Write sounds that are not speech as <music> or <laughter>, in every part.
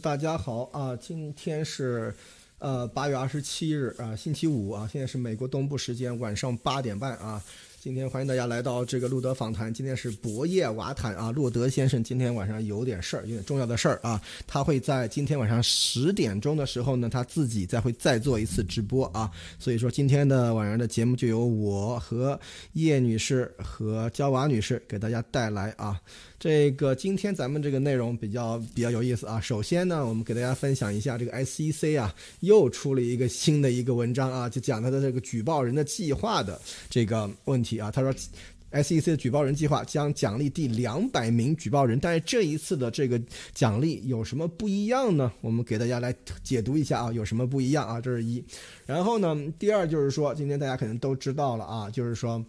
大家好啊！今天是，呃，八月二十七日啊，星期五啊，现在是美国东部时间晚上八点半啊。今天欢迎大家来到这个路德访谈。今天是博叶瓦坦啊，洛德先生今天晚上有点事儿，有点重要的事儿啊。他会在今天晚上十点钟的时候呢，他自己再会再做一次直播啊。所以说今天的晚上的节目就由我和叶女士和焦娃女士给大家带来啊。这个今天咱们这个内容比较比较有意思啊。首先呢，我们给大家分享一下这个 SEC 啊，又出了一个新的一个文章啊，就讲它的这个举报人的计划的这个问题啊。他说，SEC 的举报人计划将奖励第两百名举报人，但是这一次的这个奖励有什么不一样呢？我们给大家来解读一下啊，有什么不一样啊？这是一。然后呢，第二就是说，今天大家可能都知道了啊，就是说。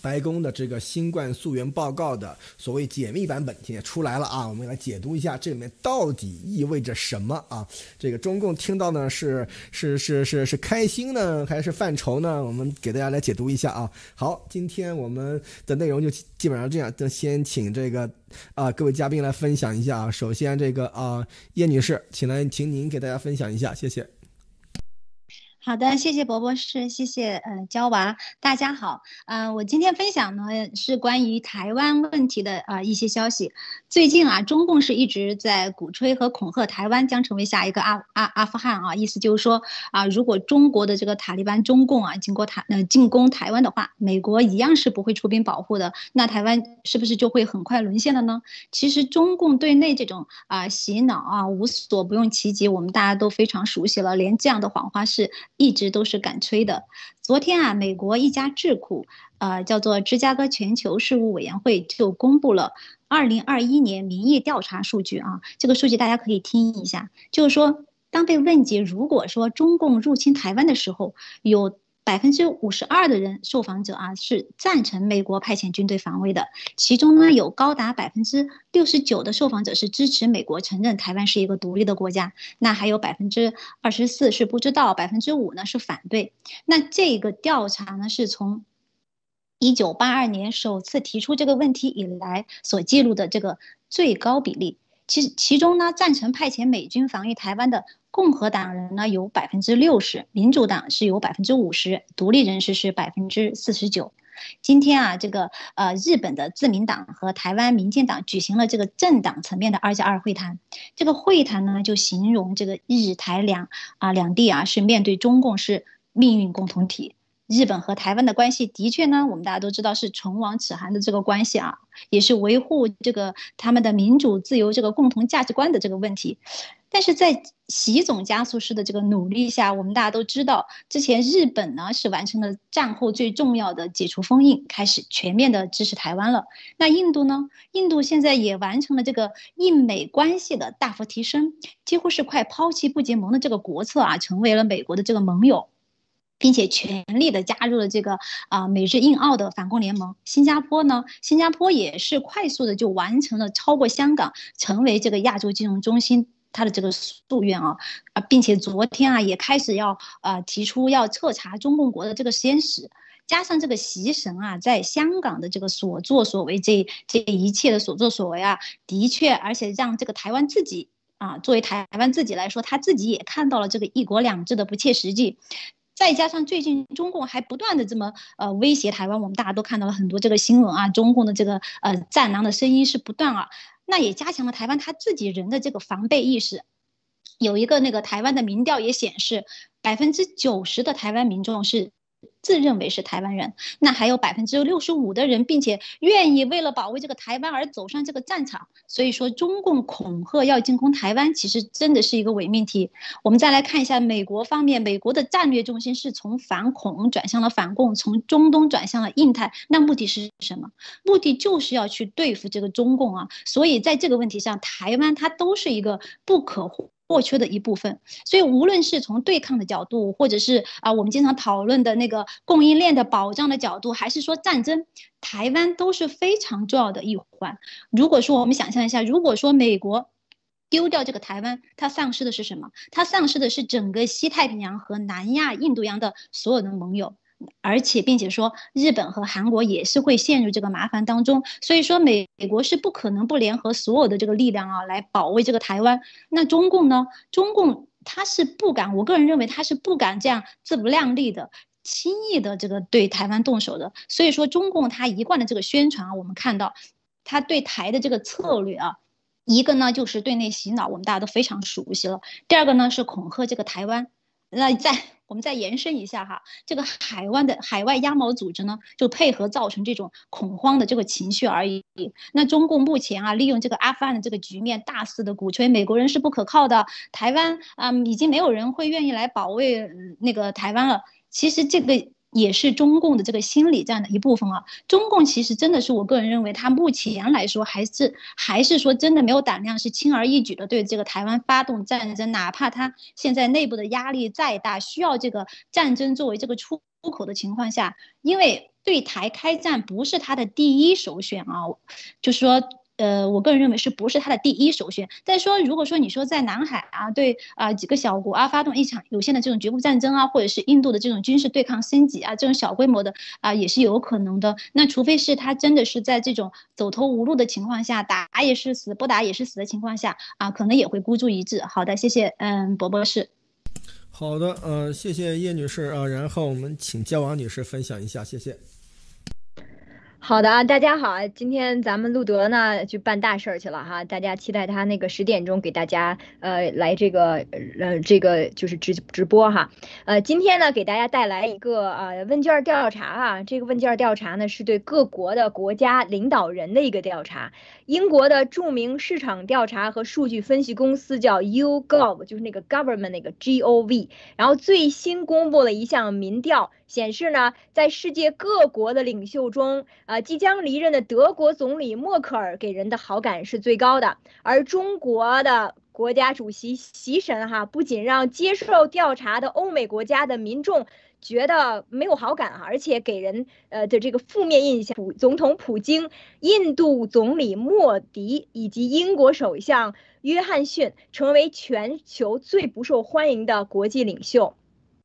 白宫的这个新冠溯源报告的所谓解密版本也出来了啊，我们来解读一下这里面到底意味着什么啊？这个中共听到呢是是是是是开心呢还是犯愁呢？我们给大家来解读一下啊。好，今天我们的内容就基本上这样，就先请这个啊各位嘉宾来分享一下啊。首先这个啊叶女士，请来，请您给大家分享一下，谢谢。好的，谢谢伯博士，谢谢呃娇娃，大家好，呃，我今天分享呢是关于台湾问题的啊一些消息。最近啊，中共是一直在鼓吹和恐吓台湾将成为下一个阿阿阿富汗啊，意思就是说啊，如果中国的这个塔利班中共啊经过台呃进攻台湾的话，美国一样是不会出兵保护的，那台湾是不是就会很快沦陷了呢？其实中共对内这种啊洗脑啊无所不用其极，我们大家都非常熟悉了，连这样的谎话是。一直都是敢吹的。昨天啊，美国一家智库，呃，叫做芝加哥全球事务委员会，就公布了二零二一年民意调查数据啊。这个数据大家可以听一下，就是说，当被问及如果说中共入侵台湾的时候，有。百分之五十二的人受访者啊是赞成美国派遣军队防卫的，其中呢有高达百分之六十九的受访者是支持美国承认台湾是一个独立的国家，那还有百分之二十四是不知道，百分之五呢是反对。那这个调查呢是从一九八二年首次提出这个问题以来所记录的这个最高比例。其其中呢，赞成派遣美军防御台湾的共和党人呢有百分之六十，民主党是有百分之五十，独立人士是百分之四十九。今天啊，这个呃，日本的自民党和台湾民进党举行了这个政党层面的二加二会谈。这个会谈呢，就形容这个日台两啊两地啊是面对中共是命运共同体。日本和台湾的关系的确呢，我们大家都知道是唇亡齿寒的这个关系啊，也是维护这个他们的民主自由这个共同价值观的这个问题。但是在习总加速师的这个努力下，我们大家都知道，之前日本呢是完成了战后最重要的解除封印，开始全面的支持台湾了。那印度呢？印度现在也完成了这个印美关系的大幅提升，几乎是快抛弃不结盟的这个国策啊，成为了美国的这个盟友。并且全力的加入了这个啊美日印澳的反共联盟。新加坡呢，新加坡也是快速的就完成了超过香港成为这个亚洲金融中心它的这个夙愿啊啊，并且昨天啊也开始要呃提出要彻查中共国的这个实验室。加上这个习神啊在香港的这个所作所为，这这一切的所作所为啊，的确，而且让这个台湾自己啊作为台湾自己来说，他自己也看到了这个一国两制的不切实际。再加上最近中共还不断的这么呃威胁台湾，我们大家都看到了很多这个新闻啊，中共的这个呃战狼的声音是不断啊，那也加强了台湾他自己人的这个防备意识。有一个那个台湾的民调也显示，百分之九十的台湾民众是。自认为是台湾人，那还有百分之六十五的人，并且愿意为了保卫这个台湾而走上这个战场。所以说，中共恐吓要进攻台湾，其实真的是一个伪命题。我们再来看一下美国方面，美国的战略重心是从反恐转向了反共，从中东转向了印太。那目的是什么？目的就是要去对付这个中共啊。所以在这个问题上，台湾它都是一个不可或缺的一部分，所以无论是从对抗的角度，或者是啊我们经常讨论的那个供应链的保障的角度，还是说战争，台湾都是非常重要的一环。如果说我们想象一下，如果说美国丢掉这个台湾，它丧失的是什么？它丧失的是整个西太平洋和南亚、印度洋的所有的盟友。而且并且说日本和韩国也是会陷入这个麻烦当中，所以说美美国是不可能不联合所有的这个力量啊来保卫这个台湾。那中共呢？中共他是不敢，我个人认为他是不敢这样自不量力的、轻易的这个对台湾动手的。所以说中共他一贯的这个宣传啊，我们看到他对台的这个策略啊，一个呢就是对内洗脑，我们大家都非常熟悉了；第二个呢是恐吓这个台湾。那再我们再延伸一下哈，这个海湾的海外鸭毛组织呢，就配合造成这种恐慌的这个情绪而已。那中共目前啊，利用这个阿富汗的这个局面，大肆的鼓吹美国人是不可靠的，台湾啊，已经没有人会愿意来保卫那个台湾了。其实这个。也是中共的这个心理战的一部分啊。中共其实真的是我个人认为，他目前来说还是还是说真的没有胆量，是轻而易举的对这个台湾发动战争，哪怕他现在内部的压力再大，需要这个战争作为这个出口的情况下，因为对台开战不是他的第一首选啊，就是说。呃，我个人认为是不是他的第一首选？再说，如果说你说在南海啊，对啊几个小国啊发动一场有限的这种局部战争啊，或者是印度的这种军事对抗升级啊，这种小规模的啊也是有可能的。那除非是他真的是在这种走投无路的情况下，打也是死，不打也是死的情况下啊，可能也会孤注一掷。好的，谢谢，嗯，博博士。好的，呃，谢谢叶女士啊，然后我们请焦王女士分享一下，谢谢。好的啊，大家好啊，今天咱们路德呢去办大事儿去了哈，大家期待他那个十点钟给大家呃来这个呃这个就是直直播哈，呃今天呢给大家带来一个呃问卷调查啊，这个问卷调查呢是对各国的国家领导人的一个调查，英国的著名市场调查和数据分析公司叫 YouGov，就是那个 government 那个 G O V，然后最新公布了一项民调。显示呢，在世界各国的领袖中，呃，即将离任的德国总理默克尔给人的好感是最高的，而中国的国家主席习神哈，不仅让接受调查的欧美国家的民众觉得没有好感啊，而且给人呃的这个负面印象，普总统普京、印度总理莫迪以及英国首相约翰逊成为全球最不受欢迎的国际领袖。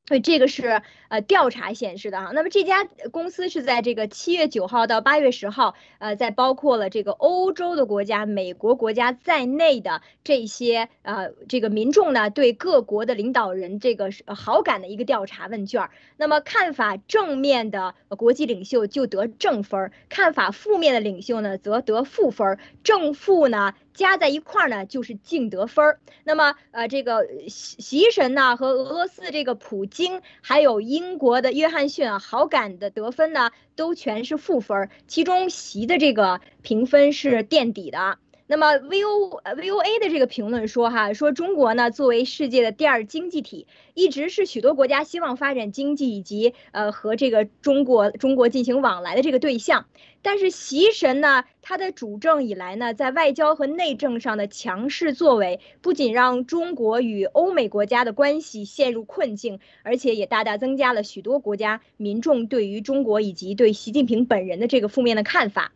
所以这个是呃调查显示的哈，那么这家公司是在这个七月九号到八月十号，呃，在包括了这个欧洲的国家、美国国家在内的这些呃这个民众呢，对各国的领导人这个好感的一个调查问卷。那么看法正面的国际领袖就得正分，看法负面的领袖呢则得负分，正负呢。加在一块儿呢，就是净得分儿。那么，呃，这个习习神呢和俄罗斯这个普京，还有英国的约翰逊，好感的得分呢，都全是负分。其中席的这个评分是垫底的。那么 V O V O A 的这个评论说哈，说中国呢作为世界的第二经济体，一直是许多国家希望发展经济以及呃和这个中国中国进行往来的这个对象。但是习神呢，他的主政以来呢，在外交和内政上的强势作为，不仅让中国与欧美国家的关系陷入困境，而且也大大增加了许多国家民众对于中国以及对习近平本人的这个负面的看法。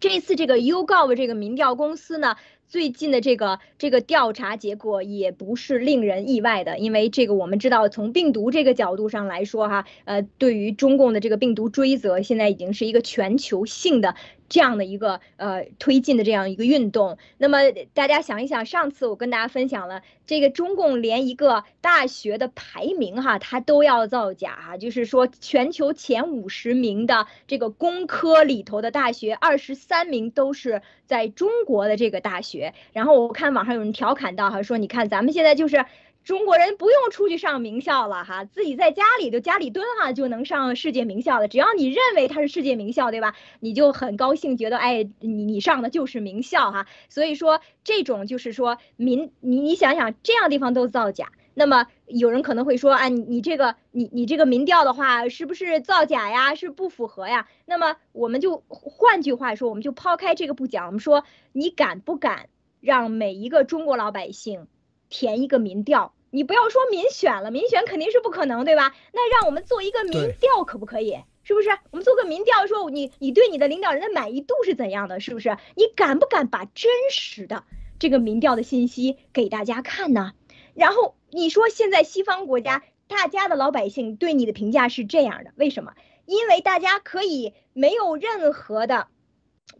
这次，这个 YouGov 这个民调公司呢，最近的这个这个调查结果也不是令人意外的，因为这个我们知道，从病毒这个角度上来说，哈，呃，对于中共的这个病毒追责，现在已经是一个全球性的。这样的一个呃推进的这样一个运动，那么大家想一想，上次我跟大家分享了这个中共连一个大学的排名哈，它都要造假哈，就是说全球前五十名的这个工科里头的大学，二十三名都是在中国的这个大学。然后我看网上有人调侃到哈，说你看咱们现在就是。中国人不用出去上名校了哈，自己在家里就家里蹲哈就能上世界名校了。只要你认为它是世界名校，对吧？你就很高兴，觉得哎，你你上的就是名校哈。所以说这种就是说民，你你想想这样地方都造假，那么有人可能会说，哎，你你这个你你这个民调的话是不是造假呀？是不符合呀？那么我们就换句话说，我们就抛开这个不讲，我们说你敢不敢让每一个中国老百姓填一个民调？你不要说民选了，民选肯定是不可能，对吧？那让我们做一个民调可不可以？是不是？我们做个民调，说你你对你的领导人的满意度是怎样的？是不是？你敢不敢把真实的这个民调的信息给大家看呢？然后你说现在西方国家大家的老百姓对你的评价是这样的，为什么？因为大家可以没有任何的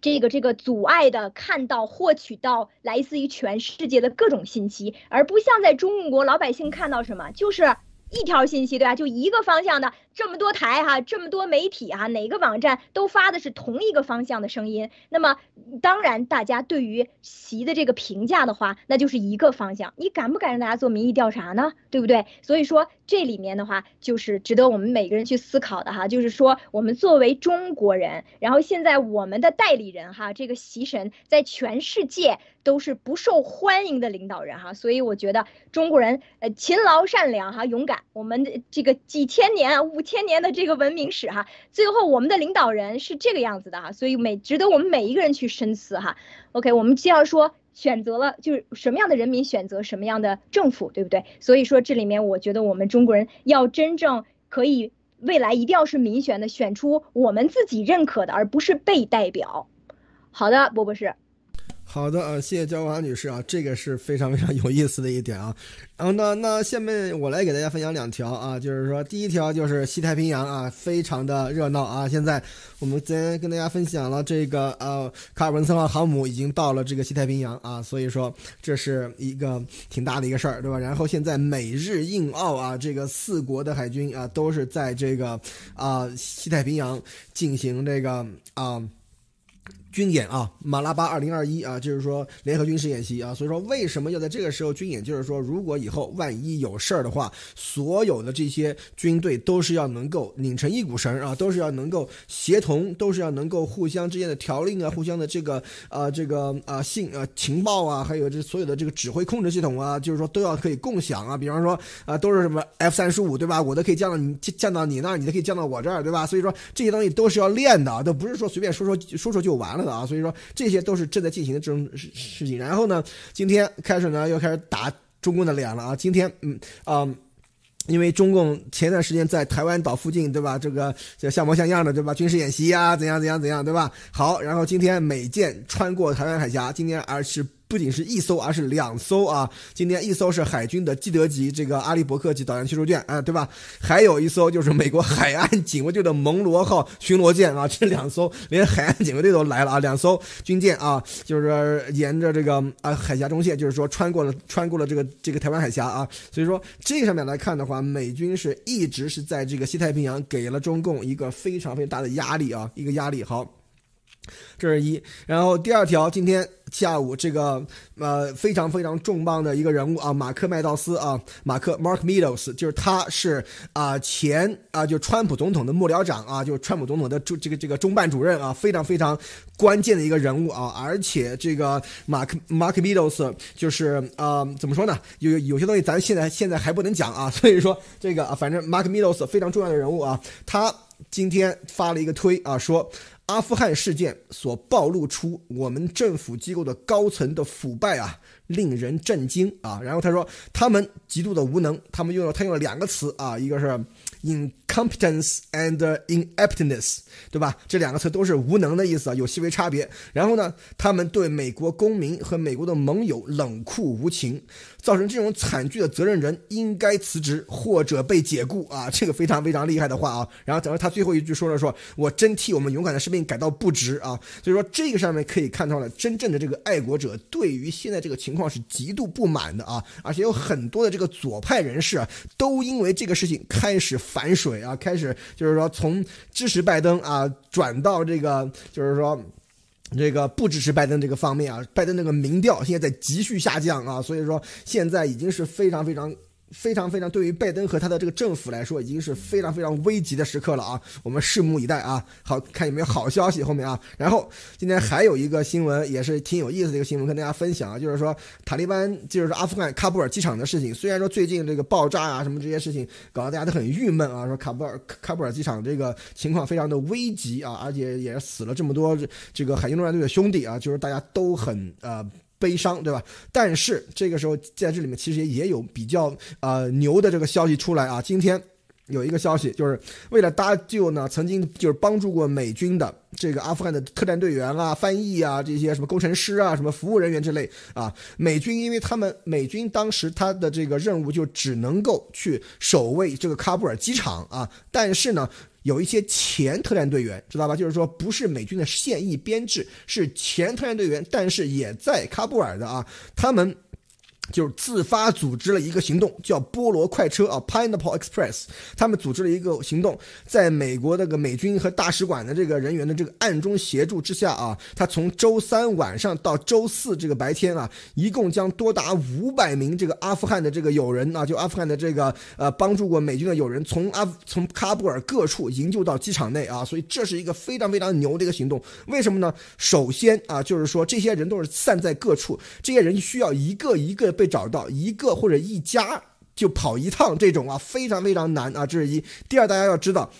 这个这个阻碍的看到获取到来自于全世界的各种信息，而不像在中国老百姓看到什么就是一条信息，对吧？就一个方向的。这么多台哈，这么多媒体哈，哪个网站都发的是同一个方向的声音。那么，当然大家对于习的这个评价的话，那就是一个方向。你敢不敢让大家做民意调查呢？对不对？所以说这里面的话，就是值得我们每个人去思考的哈。就是说，我们作为中国人，然后现在我们的代理人哈，这个习神在全世界都是不受欢迎的领导人哈。所以我觉得中国人呃勤劳善良哈，勇敢。我们的这个几千年五。千年的这个文明史哈，最后我们的领导人是这个样子的哈，所以每值得我们每一个人去深思哈。OK，我们既要说选择了，就是什么样的人民选择什么样的政府，对不对？所以说这里面我觉得我们中国人要真正可以未来一定要是民选的，选出我们自己认可的，而不是被代表。好的，波博士。好的啊，谢谢焦华女士啊，这个是非常非常有意思的一点啊。然后呢，那下面我来给大家分享两条啊，就是说第一条就是西太平洋啊，非常的热闹啊。现在我们昨天跟大家分享了这个呃，卡尔文森号航母已经到了这个西太平洋啊，所以说这是一个挺大的一个事儿，对吧？然后现在美日印澳啊，这个四国的海军啊，都是在这个啊西太平洋进行这个啊。军演啊，马拉巴二零二一啊，就是说联合军事演习啊，所以说为什么要在这个时候军演？就是说，如果以后万一有事儿的话，所有的这些军队都是要能够拧成一股绳啊，都是要能够协同，都是要能够互相之间的条令啊，互相的这个啊这个啊信啊情报啊，还有这所有的这个指挥控制系统啊，就是说都要可以共享啊。比方说啊，都是什么 F 三十五对吧？我都可以降到你降到你那儿，你都可以降到我这儿对吧？所以说这些东西都是要练的，都不是说随便说说说说就完。啊，所以说这些都是正在进行的这种事事情。然后呢，今天开始呢又开始打中共的脸了啊！今天，嗯啊，因为中共前段时间在台湾岛附近，对吧？这个像模像样的，对吧？军事演习啊，怎样怎样怎样，对吧？好，然后今天美舰穿过台湾海峡，今天而是。不仅是一艘，而是两艘啊！今天一艘是海军的基德级这个阿利伯克级导弹驱逐舰，啊，对吧？还有一艘就是美国海岸警卫队的蒙罗号巡逻舰啊！<laughs> 这两艘连海岸警卫队都来了啊！两艘军舰啊，就是沿着这个啊海峡中线，就是说穿过了穿过了这个这个台湾海峡啊！所以说这上面来看的话，美军是一直是在这个西太平洋给了中共一个非常非常大的压力啊，一个压力。好。这是一，然后第二条，今天下午这个呃非常非常重磅的一个人物啊，马克麦道斯啊，马克 Mark Meadows，就是他是啊前啊就川普总统的幕僚长啊，就是川普总统的中这个这个中办主任啊，非常非常关键的一个人物啊，而且这个马克 Mark Meadows 就是呃怎么说呢？有有些东西咱现在现在还不能讲啊，<laughs> 所以说这个啊反正 Mark Meadows 非常重要的人物啊，他今天发了一个推啊说。阿富汗事件所暴露出我们政府机构的高层的腐败啊，令人震惊啊！然后他说，他们极度的无能，他们用了他用了两个词啊，一个是 incompetence and ineptness，对吧？这两个词都是无能的意思啊，有细微差别。然后呢，他们对美国公民和美国的盟友冷酷无情。造成这种惨剧的责任人应该辞职或者被解雇啊！这个非常非常厉害的话啊。然后，等到他最后一句说了说：“我真替我们勇敢的士兵感到不值啊！”所以说，这个上面可以看到了，真正的这个爱国者对于现在这个情况是极度不满的啊！而且有很多的这个左派人士啊，都因为这个事情开始反水啊，开始就是说从支持拜登啊转到这个就是说。这个不支持拜登这个方面啊，拜登那个民调现在在急剧下降啊，所以说现在已经是非常非常。非常非常，对于拜登和他的这个政府来说，已经是非常非常危急的时刻了啊！我们拭目以待啊！好看有没有好消息后面啊？然后今天还有一个新闻，也是挺有意思的一个新闻，跟大家分享啊，就是说塔利班就是阿富汗喀布尔机场的事情。虽然说最近这个爆炸啊什么这些事情搞得大家都很郁闷啊，说喀布尔喀布尔机场这个情况非常的危急啊，而且也死了这么多这个海军陆战队的兄弟啊，就是大家都很呃。悲伤，对吧？但是这个时候在这里面其实也有比较呃牛的这个消息出来啊。今天有一个消息，就是为了搭救呢，曾经就是帮助过美军的这个阿富汗的特战队员啊、翻译啊、这些什么工程师啊、什么服务人员之类啊，美军因为他们美军当时他的这个任务就只能够去守卫这个喀布尔机场啊，但是呢，有一些前特战队员知道吧？就是说不是美军的现役编制，是前特战队员，但是也在喀布尔的啊，他们。就是自发组织了一个行动，叫菠萝快车啊，Pineapple Express。他们组织了一个行动，在美国那个美军和大使馆的这个人员的这个暗中协助之下啊，他从周三晚上到周四这个白天啊，一共将多达五百名这个阿富汗的这个友人啊，就阿富汗的这个呃帮助过美军的友人，从阿从喀布尔各处营救到机场内啊，所以这是一个非常非常牛的一个行动。为什么呢？首先啊，就是说这些人都是散在各处，这些人需要一个一个。被找到一个或者一家就跑一趟，这种啊非常非常难啊，这是一。第二，大家要知道。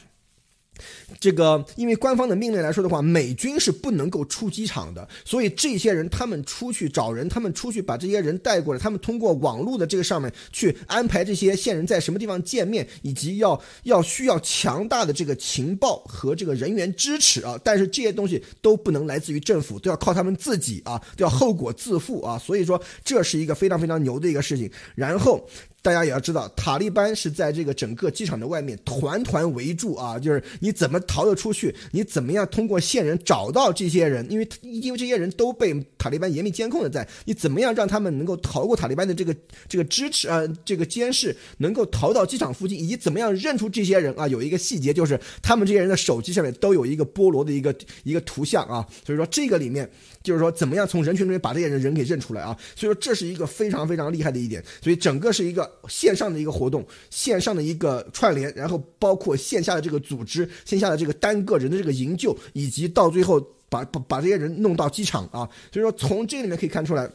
这个，因为官方的命令来说的话，美军是不能够出机场的，所以这些人他们出去找人，他们出去把这些人带过来，他们通过网络的这个上面去安排这些线人在什么地方见面，以及要要需要强大的这个情报和这个人员支持啊，但是这些东西都不能来自于政府，都要靠他们自己啊，都要后果自负啊，所以说这是一个非常非常牛的一个事情，然后。大家也要知道，塔利班是在这个整个机场的外面团团围住啊，就是你怎么逃得出去？你怎么样通过线人找到这些人？因为因为这些人都被塔利班严密监控的在，你怎么样让他们能够逃过塔利班的这个这个支持啊？这个监视能够逃到机场附近，以及怎么样认出这些人啊？有一个细节就是他们这些人的手机上面都有一个菠萝的一个一个图像啊，所以说这个里面。就是说，怎么样从人群里面把这些人人给认出来啊？所以说，这是一个非常非常厉害的一点。所以，整个是一个线上的一个活动，线上的一个串联，然后包括线下的这个组织，线下的这个单个人的这个营救，以及到最后把把把这些人弄到机场啊。所以说，从这里面可以看出来。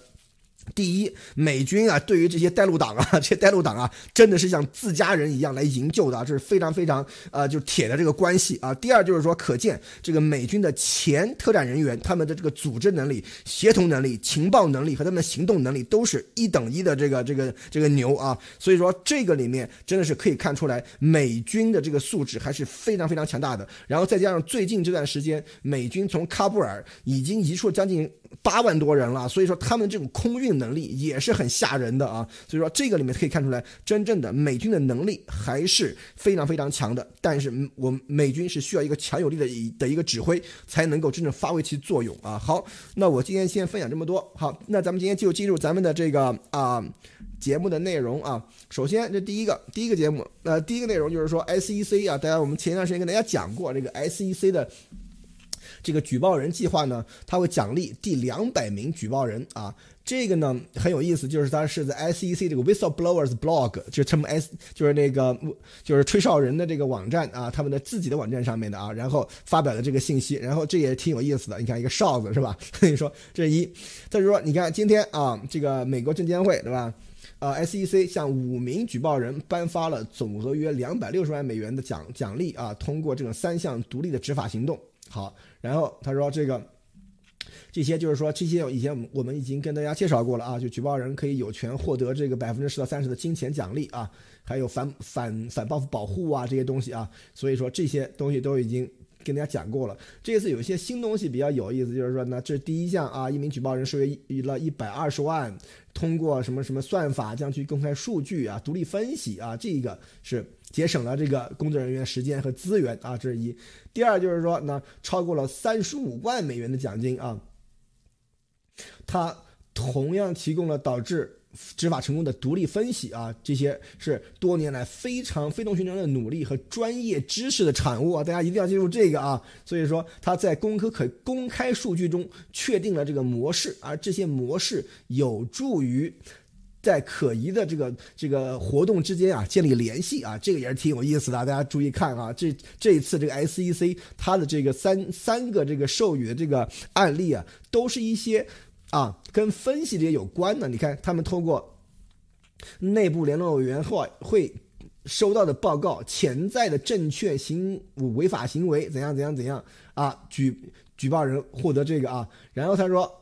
第一，美军啊，对于这些带路党啊，<laughs> 这些带路党啊，真的是像自家人一样来营救的啊，这是非常非常呃，就铁的这个关系啊。第二就是说，可见这个美军的前特战人员，他们的这个组织能力、协同能力、情报能力和他们的行动能力都是一等一的这个这个这个牛啊。所以说，这个里面真的是可以看出来，美军的这个素质还是非常非常强大的。然后再加上最近这段时间，美军从喀布尔已经移出将近。八万多人了，所以说他们这种空运能力也是很吓人的啊。所以说这个里面可以看出来，真正的美军的能力还是非常非常强的。但是我们美军是需要一个强有力的的一个指挥，才能够真正发挥其作用啊。好，那我今天先分享这么多。好，那咱们今天就进入咱们的这个啊节目的内容啊。首先这第一个第一个节目，呃，第一个内容就是说 SEC 啊，大家我们前一段时间跟大家讲过这个 SEC 的。这个举报人计划呢，他会奖励第两百名举报人啊。这个呢很有意思，就是他是在 SEC 这个 Whistleblowers Blog，就是他们 S 就是那个就是吹哨人的这个网站啊，他们的自己的网站上面的啊，然后发表的这个信息，然后这也挺有意思的。你看一个哨子是吧？<laughs> 所以说这是一，再说你看今天啊，这个美国证监会对吧？呃，SEC 向五名举报人颁发了总额约两百六十万美元的奖奖励啊，通过这种三项独立的执法行动。好。然后他说：“这个，这些就是说，这些以前我们我们已经跟大家介绍过了啊，就举报人可以有权获得这个百分之十到三十的金钱奖励啊，还有反反反报复保护啊这些东西啊，所以说这些东西都已经跟大家讲过了。这次有一些新东西比较有意思，就是说呢，这是第一项啊，一名举报人收约了一百二十万，通过什么什么算法将去公开数据啊，独立分析啊，这一个是。”节省了这个工作人员时间和资源啊，这是一。第二就是说呢，超过了三十五万美元的奖金啊，他同样提供了导致执法成功的独立分析啊，这些是多年来非常非同寻常的努力和专业知识的产物啊，大家一定要记住这个啊。所以说他在公开可公开数据中确定了这个模式，而这些模式有助于。在可疑的这个这个活动之间啊，建立联系啊，这个也是挺有意思的。大家注意看啊，这这一次这个 SEC 它的这个三三个这个授予的这个案例啊，都是一些啊跟分析这些有关的。你看，他们通过内部联络委员会会收到的报告，潜在的证券行违法行为怎样怎样怎样啊，举举报人获得这个啊，然后他说。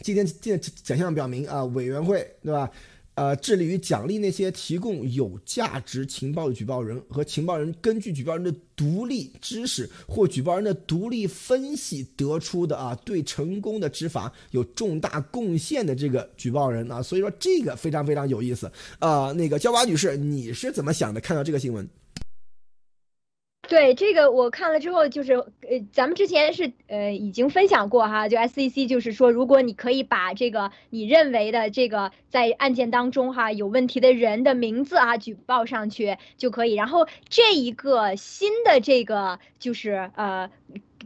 今天，今天奖项表明啊，委员会对吧？呃，致力于奖励那些提供有价值情报的举报人和情报人根据举报人的独立知识或举报人的独立分析得出的啊，对成功的执法有重大贡献的这个举报人啊，所以说这个非常非常有意思啊。那个焦娃女士，你是怎么想的？看到这个新闻？对这个我看了之后，就是呃，咱们之前是呃已经分享过哈，就 SEC 就是说，如果你可以把这个你认为的这个在案件当中哈有问题的人的名字啊举报上去就可以，然后这一个新的这个就是呃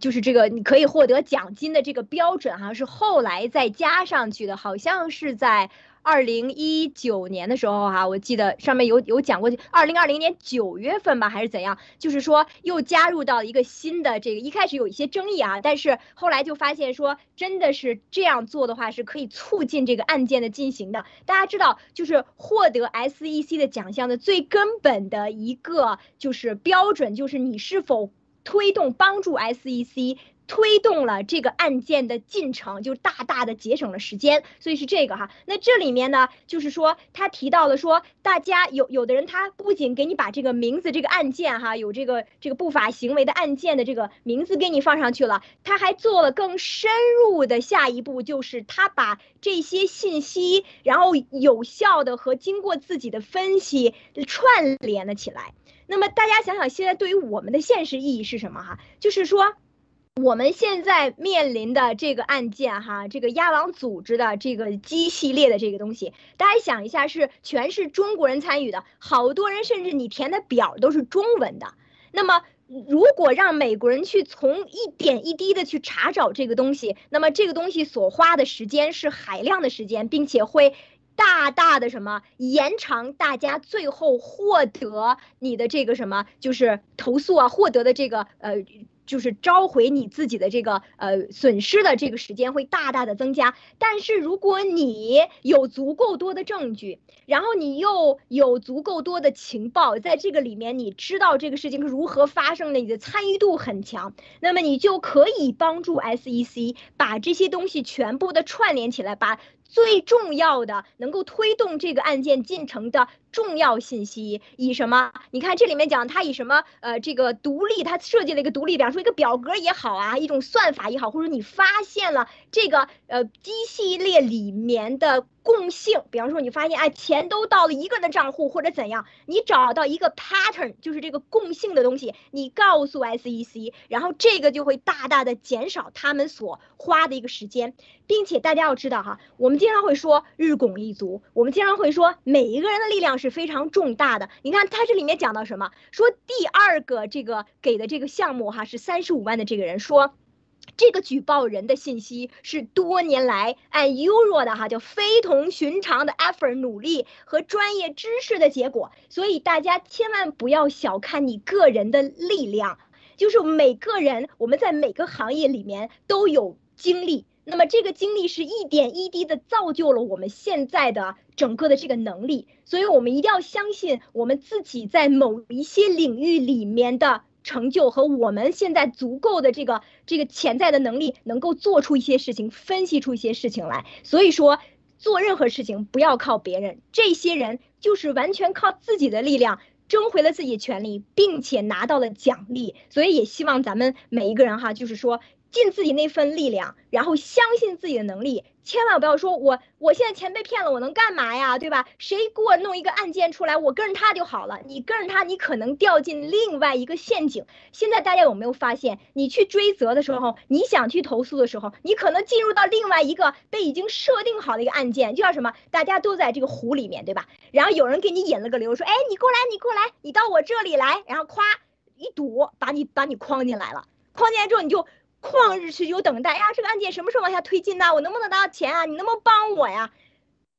就是这个你可以获得奖金的这个标准哈是后来再加上去的，好像是在。二零一九年的时候，哈，我记得上面有有讲过，二零二零年九月份吧，还是怎样？就是说又加入到一个新的这个，一开始有一些争议啊，但是后来就发现说，真的是这样做的话是可以促进这个案件的进行的。大家知道，就是获得 SEC 的奖项的最根本的一个就是标准，就是你是否推动帮助 SEC。推动了这个案件的进程，就大大的节省了时间，所以是这个哈。那这里面呢，就是说他提到了说，大家有有的人他不仅给你把这个名字，这个案件哈，有这个这个不法行为的案件的这个名字给你放上去了，他还做了更深入的下一步，就是他把这些信息，然后有效的和经过自己的分析串联了起来。那么大家想想，现在对于我们的现实意义是什么哈？就是说。我们现在面临的这个案件，哈，这个鸭王组织的这个鸡系列的这个东西，大家想一下，是全是中国人参与的，好多人甚至你填的表都是中文的。那么，如果让美国人去从一点一滴的去查找这个东西，那么这个东西所花的时间是海量的时间，并且会大大的什么延长大家最后获得你的这个什么，就是投诉啊，获得的这个呃。就是召回你自己的这个呃损失的这个时间会大大的增加，但是如果你有足够多的证据，然后你又有足够多的情报，在这个里面你知道这个事情是如何发生的，你的参与度很强，那么你就可以帮助 SEC 把这些东西全部的串联起来，把。最重要的能够推动这个案件进程的重要信息，以什么？你看这里面讲，它以什么？呃，这个独立，它设计了一个独立，比方说一个表格也好啊，一种算法也好，或者你发现了这个呃机系列里面的。共性，比方说你发现，哎，钱都到了一个人的账户或者怎样，你找到一个 pattern，就是这个共性的东西，你告诉 SEC，然后这个就会大大的减少他们所花的一个时间，并且大家要知道哈，我们经常会说日拱一卒，我们经常会说每一个人的力量是是非常重大的。你看他这里面讲到什么？说第二个这个给的这个项目哈是三十五万的这个人说。这个举报人的信息是多年来按 Euro 的哈，叫非同寻常的 effort 努力和专业知识的结果，所以大家千万不要小看你个人的力量，就是每个人我们在每个行业里面都有经历，那么这个经历是一点一滴的造就了我们现在的整个的这个能力，所以我们一定要相信我们自己在某一些领域里面的。成就和我们现在足够的这个这个潜在的能力，能够做出一些事情，分析出一些事情来。所以说，做任何事情不要靠别人，这些人就是完全靠自己的力量争回了自己的权利，并且拿到了奖励。所以也希望咱们每一个人哈，就是说。尽自己那份力量，然后相信自己的能力，千万不要说我我现在钱被骗了，我能干嘛呀？对吧？谁给我弄一个案件出来，我跟着他就好了。你跟着他，你可能掉进另外一个陷阱。现在大家有没有发现，你去追责的时候，你想去投诉的时候，你可能进入到另外一个被已经设定好的一个案件，就叫什么？大家都在这个湖里面，对吧？然后有人给你引了个流，说，哎，你过来，你过来，你到我这里来，然后咵一堵，把你把你框进来了。框进来之后，你就。旷日持久等待呀，这个案件什么时候往下推进呢？我能不能拿到钱啊？你能不能帮我呀？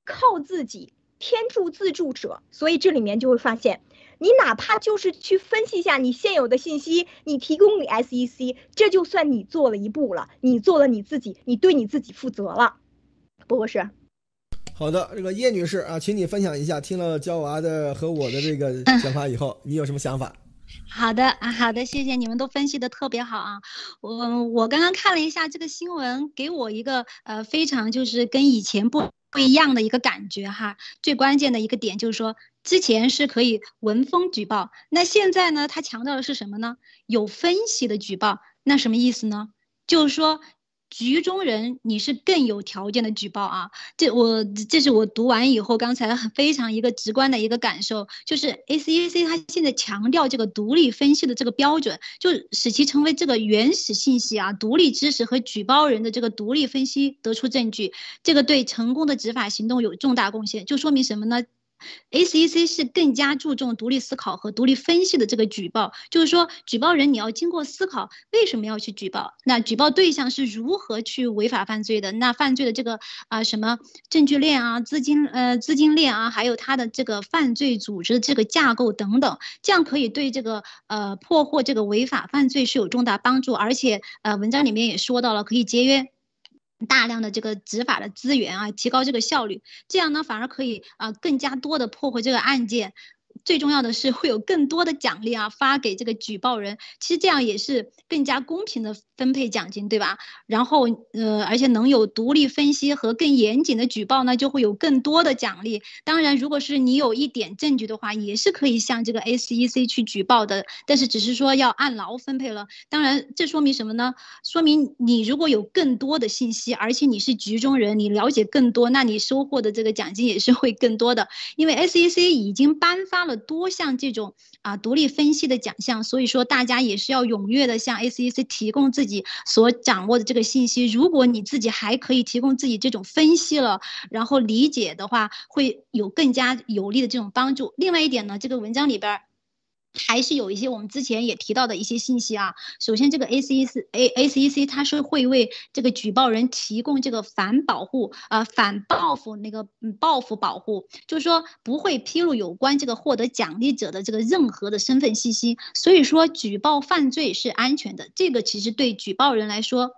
靠自己，天助自助者。所以这里面就会发现，你哪怕就是去分析一下你现有的信息，你提供给 SEC，这就算你做了一步了，你做了你自己，你对你自己负责了。博士，好的，这个叶女士啊，请你分享一下，听了娇娃的和我的这个想法以后，你有什么想法？好的啊，好的，谢谢你们都分析的特别好啊。我我刚刚看了一下这个新闻，给我一个呃非常就是跟以前不不一样的一个感觉哈。最关键的一个点就是说，之前是可以闻风举报，那现在呢，他强调的是什么呢？有分析的举报，那什么意思呢？就是说。局中人，你是更有条件的举报啊！这我这是我读完以后，刚才非常一个直观的一个感受，就是 A C A C 它现在强调这个独立分析的这个标准，就使其成为这个原始信息啊、独立知识和举报人的这个独立分析得出证据，这个对成功的执法行动有重大贡献，就说明什么呢？ACC 是更加注重独立思考和独立分析的这个举报，就是说，举报人你要经过思考，为什么要去举报？那举报对象是如何去违法犯罪的？那犯罪的这个啊什么证据链啊、资金呃资金链啊，还有它的这个犯罪组织的这个架构等等，这样可以对这个呃破获这个违法犯罪是有重大帮助，而且呃文章里面也说到了可以节约。大量的这个执法的资源啊，提高这个效率，这样呢反而可以啊更加多的破获这个案件。最重要的是会有更多的奖励啊发给这个举报人，其实这样也是更加公平的分配奖金，对吧？然后呃，而且能有独立分析和更严谨的举报呢，就会有更多的奖励。当然，如果是你有一点证据的话，也是可以向这个 SEC 去举报的，但是只是说要按劳分配了。当然，这说明什么呢？说明你如果有更多的信息，而且你是局中人，你了解更多，那你收获的这个奖金也是会更多的。因为 SEC 已经颁发。了多项这种啊独立分析的奖项，所以说大家也是要踊跃的向 ACC 提供自己所掌握的这个信息。如果你自己还可以提供自己这种分析了，然后理解的话，会有更加有力的这种帮助。另外一点呢，这个文章里边。还是有一些我们之前也提到的一些信息啊。首先，这个 A C C A A C C 它是会为这个举报人提供这个反保护呃反报复那个嗯报复保护，就是说不会披露有关这个获得奖励者的这个任何的身份信息。所以说，举报犯罪是安全的。这个其实对举报人来说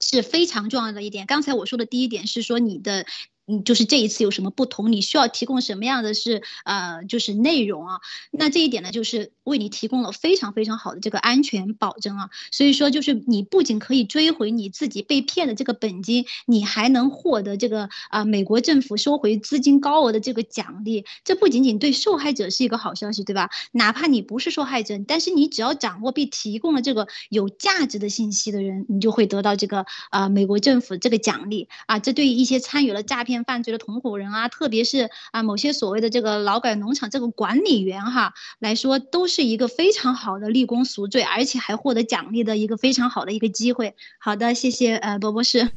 是非常重要的一点。刚才我说的第一点是说你的。嗯，就是这一次有什么不同？你需要提供什么样的是呃，就是内容啊？那这一点呢，就是为你提供了非常非常好的这个安全保证啊。所以说，就是你不仅可以追回你自己被骗的这个本金，你还能获得这个啊美国政府收回资金高额的这个奖励。这不仅仅对受害者是一个好消息，对吧？哪怕你不是受害者，但是你只要掌握并提供了这个有价值的信息的人，你就会得到这个啊美国政府这个奖励啊。这对于一些参与了诈骗。犯罪的同伙人啊，特别是啊某些所谓的这个劳改农场这个管理员哈来说，都是一个非常好的立功赎罪，而且还获得奖励的一个非常好的一个机会。好的，谢谢呃博博士。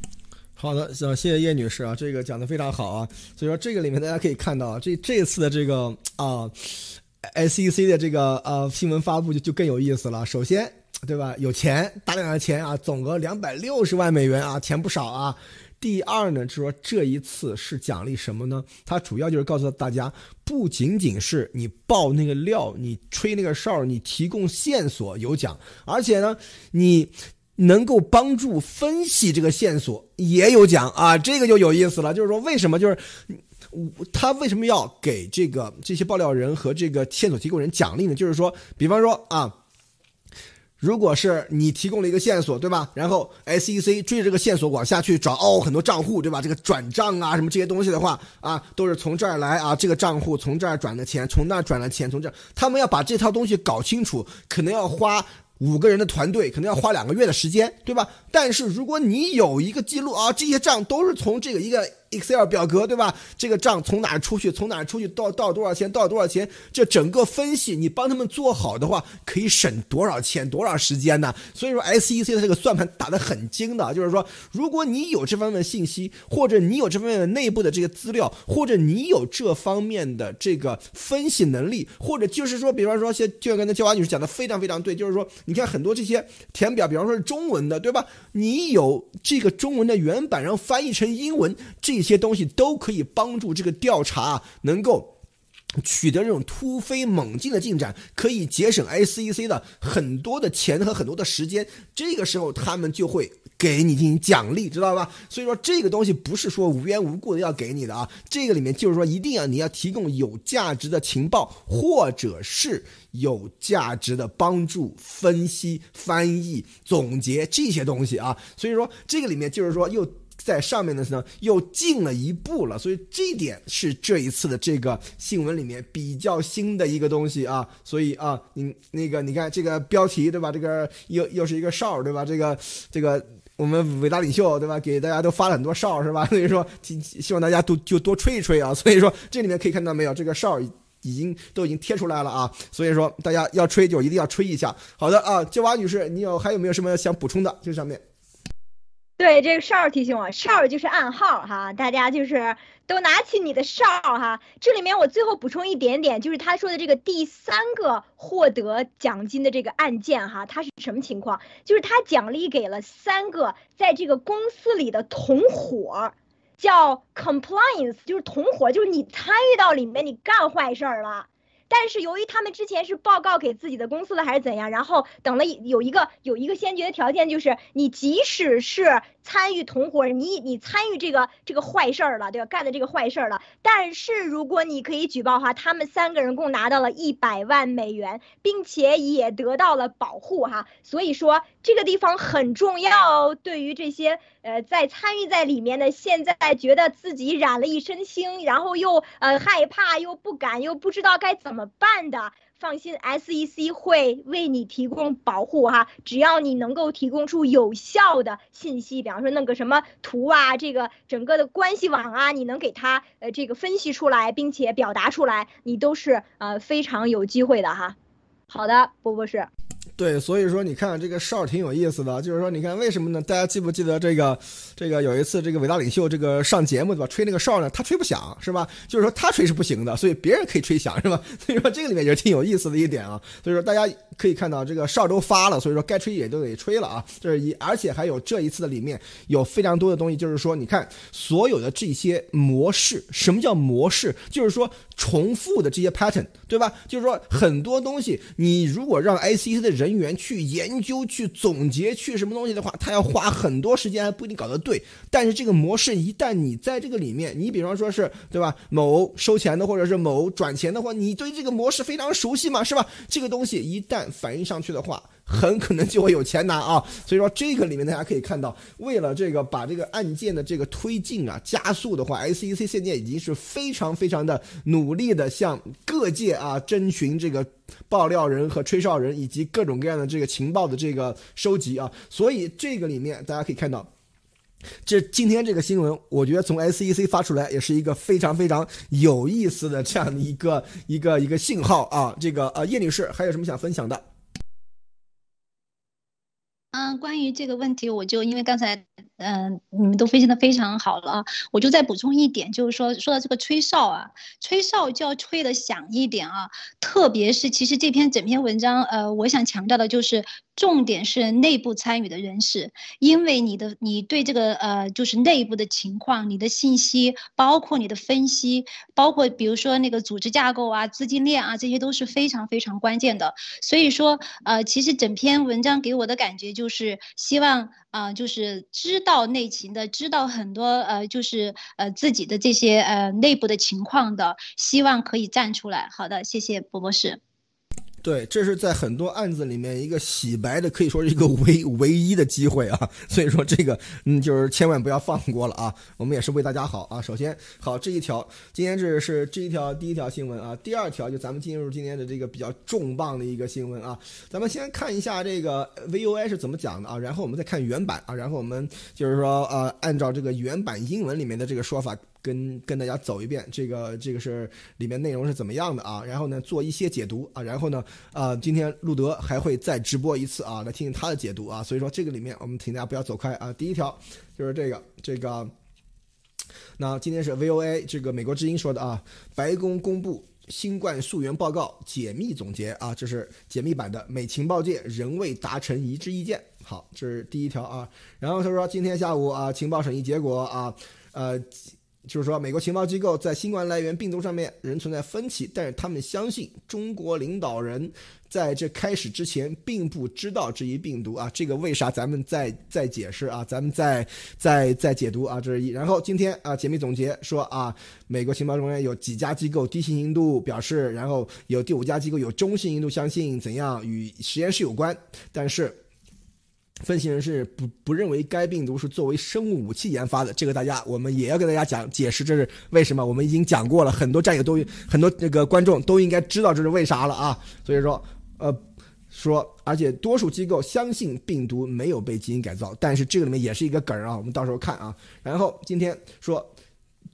好的，行，谢谢叶女士啊，这个讲的非常好啊。所以说这个里面大家可以看到，这这次的这个啊 SEC 的这个呃新闻发布就就更有意思了。首先，对吧？有钱，大量的钱啊，总额两百六十万美元啊，钱不少啊。第二呢，就是说这一次是奖励什么呢？它主要就是告诉大家，不仅仅是你爆那个料，你吹那个哨，你提供线索有奖，而且呢，你能够帮助分析这个线索也有奖啊！这个就有意思了，就是说为什么？就是他为什么要给这个这些爆料人和这个线索提供人奖励呢？就是说，比方说啊。如果是你提供了一个线索，对吧？然后 SEC 追着这个线索往下去找，哦，很多账户，对吧？这个转账啊，什么这些东西的话，啊，都是从这儿来啊，这个账户从这儿转的钱，从那儿转的钱，从这儿，他们要把这套东西搞清楚，可能要花五个人的团队，可能要花两个月的时间，对吧？但是如果你有一个记录啊，这些账都是从这个一个。Excel 表格对吧？这个账从哪出去，从哪出去到到多少钱，到多少钱？这整个分析你帮他们做好的话，可以省多少钱，多少时间呢？所以说 SEC 的这个算盘打得很精的，就是说，如果你有这方面的信息，或者你有这方面的内部的这个资料，或者你有这方面的这个分析能力，或者就是说，比方说，像就像刚才焦华女士讲的非常非常对，就是说，你看很多这些填表，比方说是中文的，对吧？你有这个中文的原版，然后翻译成英文这。一些东西都可以帮助这个调查能够取得这种突飞猛进的进展，可以节省 SEC 的很多的钱和很多的时间。这个时候，他们就会给你进行奖励，知道吧？所以说这个东西不是说无缘无故的要给你的啊，这个里面就是说一定要你要提供有价值的情报，或者是有价值的帮助、分析、翻译、总结这些东西啊。所以说这个里面就是说又。在上面的呢，又进了一步了，所以这一点是这一次的这个新闻里面比较新的一个东西啊。所以啊，你那个你看这个标题对吧？这个又又是一个哨对吧？这个这个我们伟大领袖对吧？给大家都发了很多哨是吧？<laughs> 所以说希望大家都就多吹一吹啊。所以说这里面可以看到没有，这个哨已经都已经贴出来了啊。所以说大家要吹就一定要吹一下。好的啊，焦娃女士，你有还有没有什么想补充的？这上面。对这个哨提醒我，哨就是暗号哈，大家就是都拿起你的哨哈。这里面我最后补充一点点，就是他说的这个第三个获得奖金的这个案件哈，它是什么情况？就是他奖励给了三个在这个公司里的同伙，叫 compliance，就是同伙，就是你参与到里面，你干坏事儿了。但是由于他们之前是报告给自己的公司了还是怎样，然后等了有一个有一个先决的条件，就是你即使是。参与同伙，你你参与这个这个坏事儿了，对吧？干的这个坏事儿了。但是如果你可以举报的话，他们三个人共拿到了一百万美元，并且也得到了保护哈。所以说这个地方很重要，对于这些呃在参与在里面的，现在觉得自己染了一身腥，然后又呃害怕又不敢又不知道该怎么办的。放心，SEC 会为你提供保护哈，只要你能够提供出有效的信息，比方说那个什么图啊，这个整个的关系网啊，你能给他呃这个分析出来，并且表达出来，你都是呃非常有机会的哈。好的，波波是。对，所以说你看这个哨挺有意思的，就是说你看为什么呢？大家记不记得这个这个有一次这个伟大领袖这个上节目对吧？吹那个哨呢，他吹不响是吧？就是说他吹是不行的，所以别人可以吹响是吧？<laughs> 所以说这个里面也是挺有意思的一点啊。所以说大家可以看到这个哨都发了，所以说该吹也都得吹了啊。这是一，而且还有这一次的里面有非常多的东西，就是说你看所有的这些模式，什么叫模式？就是说重复的这些 pattern 对吧？就是说很多东西你如果让 ICC 的人。员去研究、去总结、去什么东西的话，他要花很多时间，还不一定搞得对。但是这个模式一旦你在这个里面，你比方说是对吧？某收钱的或者是某转钱的话，你对这个模式非常熟悉嘛，是吧？这个东西一旦反映上去的话。很可能就会有钱拿啊，<laughs> 所以说这个里面大家可以看到，为了这个把这个案件的这个推进啊加速的话，SEC 现在已经是非常非常的努力的向各界啊征询这个爆料人和吹哨人以及各种各样的这个情报的这个收集啊，所以这个里面大家可以看到，这今天这个新闻，我觉得从 SEC 发出来也是一个非常非常有意思的这样的一个一个一个信号啊，这个呃叶女士还有什么想分享的？嗯，关于这个问题，我就因为刚才。嗯，你们都分析的非常好了啊！我就再补充一点，就是说说到这个吹哨啊，吹哨就要吹的响一点啊。特别是其实这篇整篇文章，呃，我想强调的就是重点是内部参与的人士，因为你的你对这个呃就是内部的情况、你的信息，包括你的分析，包括比如说那个组织架构啊、资金链啊，这些都是非常非常关键的。所以说，呃，其实整篇文章给我的感觉就是希望。啊，就是知道内情的，知道很多呃，就是呃自己的这些呃内部的情况的，希望可以站出来。好的，谢谢博博士。对，这是在很多案子里面一个洗白的，可以说是一个唯唯一的机会啊。所以说这个，嗯，就是千万不要放过了啊。我们也是为大家好啊。首先，好这一条，今天这是这一条第一条新闻啊。第二条就咱们进入今天的这个比较重磅的一个新闻啊。咱们先看一下这个 VOA 是怎么讲的啊，然后我们再看原版啊，然后我们就是说呃，按照这个原版英文里面的这个说法。跟跟大家走一遍，这个这个是里面内容是怎么样的啊？然后呢，做一些解读啊。然后呢，啊，今天路德还会再直播一次啊，来听听他的解读啊。所以说这个里面我们请大家不要走开啊。第一条就是这个这个，那今天是 VOA 这个美国之音说的啊，白宫公布新冠溯源报告解密总结啊，这是解密版的，美情报界仍未达成一致意见。好，这是第一条啊。然后他说今天下午啊，情报审议结果啊，呃。就是说，美国情报机构在新冠来源病毒上面仍存在分歧，但是他们相信中国领导人在这开始之前并不知道这一病毒啊，这个为啥咱们再再解释啊，咱们再再再解读啊，这是一。然后今天啊，解密总结说啊，美国情报中间有几家机构低信心度表示，然后有第五家机构有中信心度相信怎样与实验室有关，但是。分析人士不不认为该病毒是作为生物武器研发的，这个大家我们也要跟大家讲解释这是为什么。我们已经讲过了，很多战友都很多那个观众都应该知道这是为啥了啊。所以说，呃，说而且多数机构相信病毒没有被基因改造，但是这个里面也是一个梗啊，我们到时候看啊。然后今天说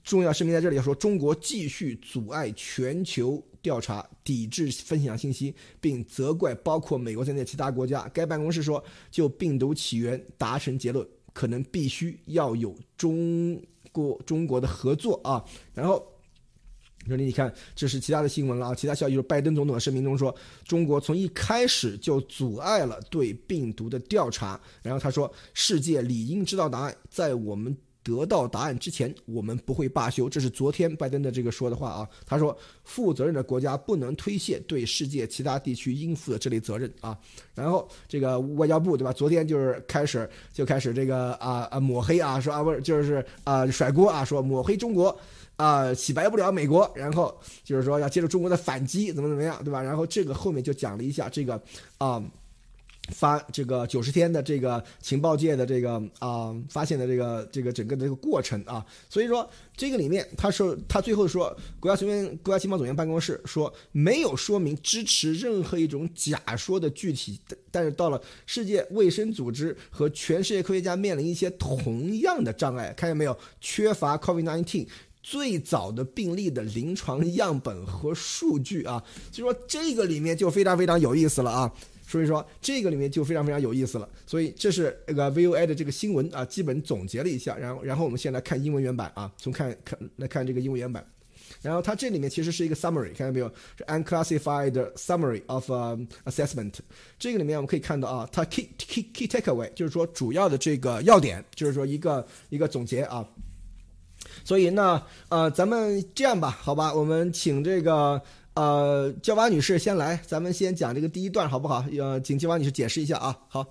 重要声明在这里要说，中国继续阻碍全球。调查抵制分享信息，并责怪包括美国在内其他国家。该办公室说，就病毒起源达成结论，可能必须要有中国中国的合作啊。然后这里你看，这是其他的新闻了啊。其他消息就是，拜登总统的声明中说，中国从一开始就阻碍了对病毒的调查。然后他说，世界理应知道答案，在我们。得到答案之前，我们不会罢休。这是昨天拜登的这个说的话啊。他说，负责任的国家不能推卸对世界其他地区应负的这类责任啊。然后这个外交部对吧？昨天就是开始就开始这个啊啊抹黑啊，说啊不是就是啊甩锅啊，说抹黑中国啊洗白不了美国，然后就是说要接受中国的反击，怎么怎么样对吧？然后这个后面就讲了一下这个啊。发这个九十天的这个情报界的这个啊发现的这个这个整个的这个过程啊，所以说这个里面他说他最后说国家情报国家情报总监办公室说没有说明支持任何一种假说的具体，但是到了世界卫生组织和全世界科学家面临一些同样的障碍，看见没有？缺乏 COVID-19 最早的病例的临床样本和数据啊，所以说这个里面就非常非常有意思了啊。所以说这个里面就非常非常有意思了，所以这是那个 VOA 的这个新闻啊，基本总结了一下，然后然后我们先来看英文原版啊，从看看来看这个英文原版，然后它这里面其实是一个 summary，看到没有？是 unclassified summary of assessment。这个里面我们可以看到啊，它 key key key takeaway 就是说主要的这个要点，就是说一个一个总结啊。所以那呃，咱们这样吧，好吧，我们请这个。呃，焦娃女士先来，咱们先讲这个第一段好不好？呃，请焦娃女士解释一下啊。好。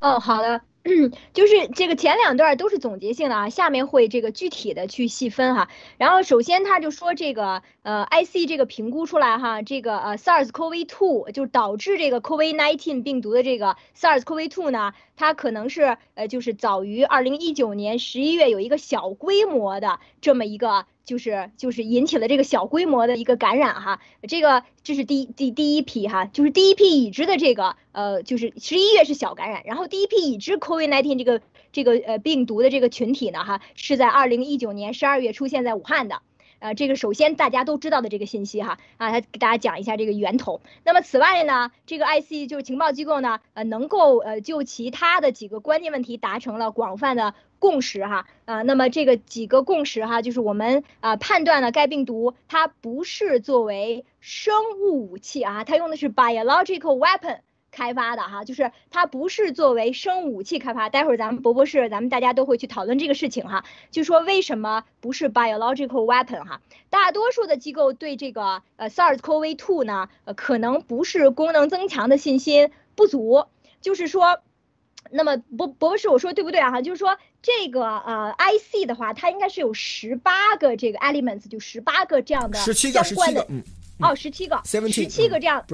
哦，好的。<clears throat> 就是这个前两段都是总结性的啊，下面会这个具体的去细分哈。然后首先他就说这个呃，IC 这个评估出来哈，这个呃，SARS-CoV-2 就导致这个 COVID-19 病毒的这个 SARS-CoV-2 呢，它可能是呃，就是早于二零一九年十一月有一个小规模的这么一个。就是就是引起了这个小规模的一个感染哈，这个这是第第第一批哈，就是第一批已知的这个呃，就是十一月是小感染，然后第一批已知 COVID-19 这个这个呃病毒的这个群体呢哈，是在二零一九年十二月出现在武汉的。呃，这个首先大家都知道的这个信息哈，啊，他给大家讲一下这个源头。那么此外呢，这个 IC 就是情报机构呢，呃，能够呃就其他的几个关键问题达成了广泛的共识哈，啊，那么这个几个共识哈，就是我们啊判断了该病毒它不是作为生物武器啊，它用的是 biological weapon。开发的哈，就是它不是作为生物武器开发。待会儿咱们博博士，咱们大家都会去讨论这个事情哈，就说为什么不是 biological weapon 哈？大多数的机构对这个呃 SARS-CoV-2 呢，呃可能不是功能增强的信心不足，就是说，那么博博士我说对不对啊哈？就是说这个呃 IC 的话，它应该是有十八个这个 elements，就十八个这样的相关的。哦，十七个，十七个这样，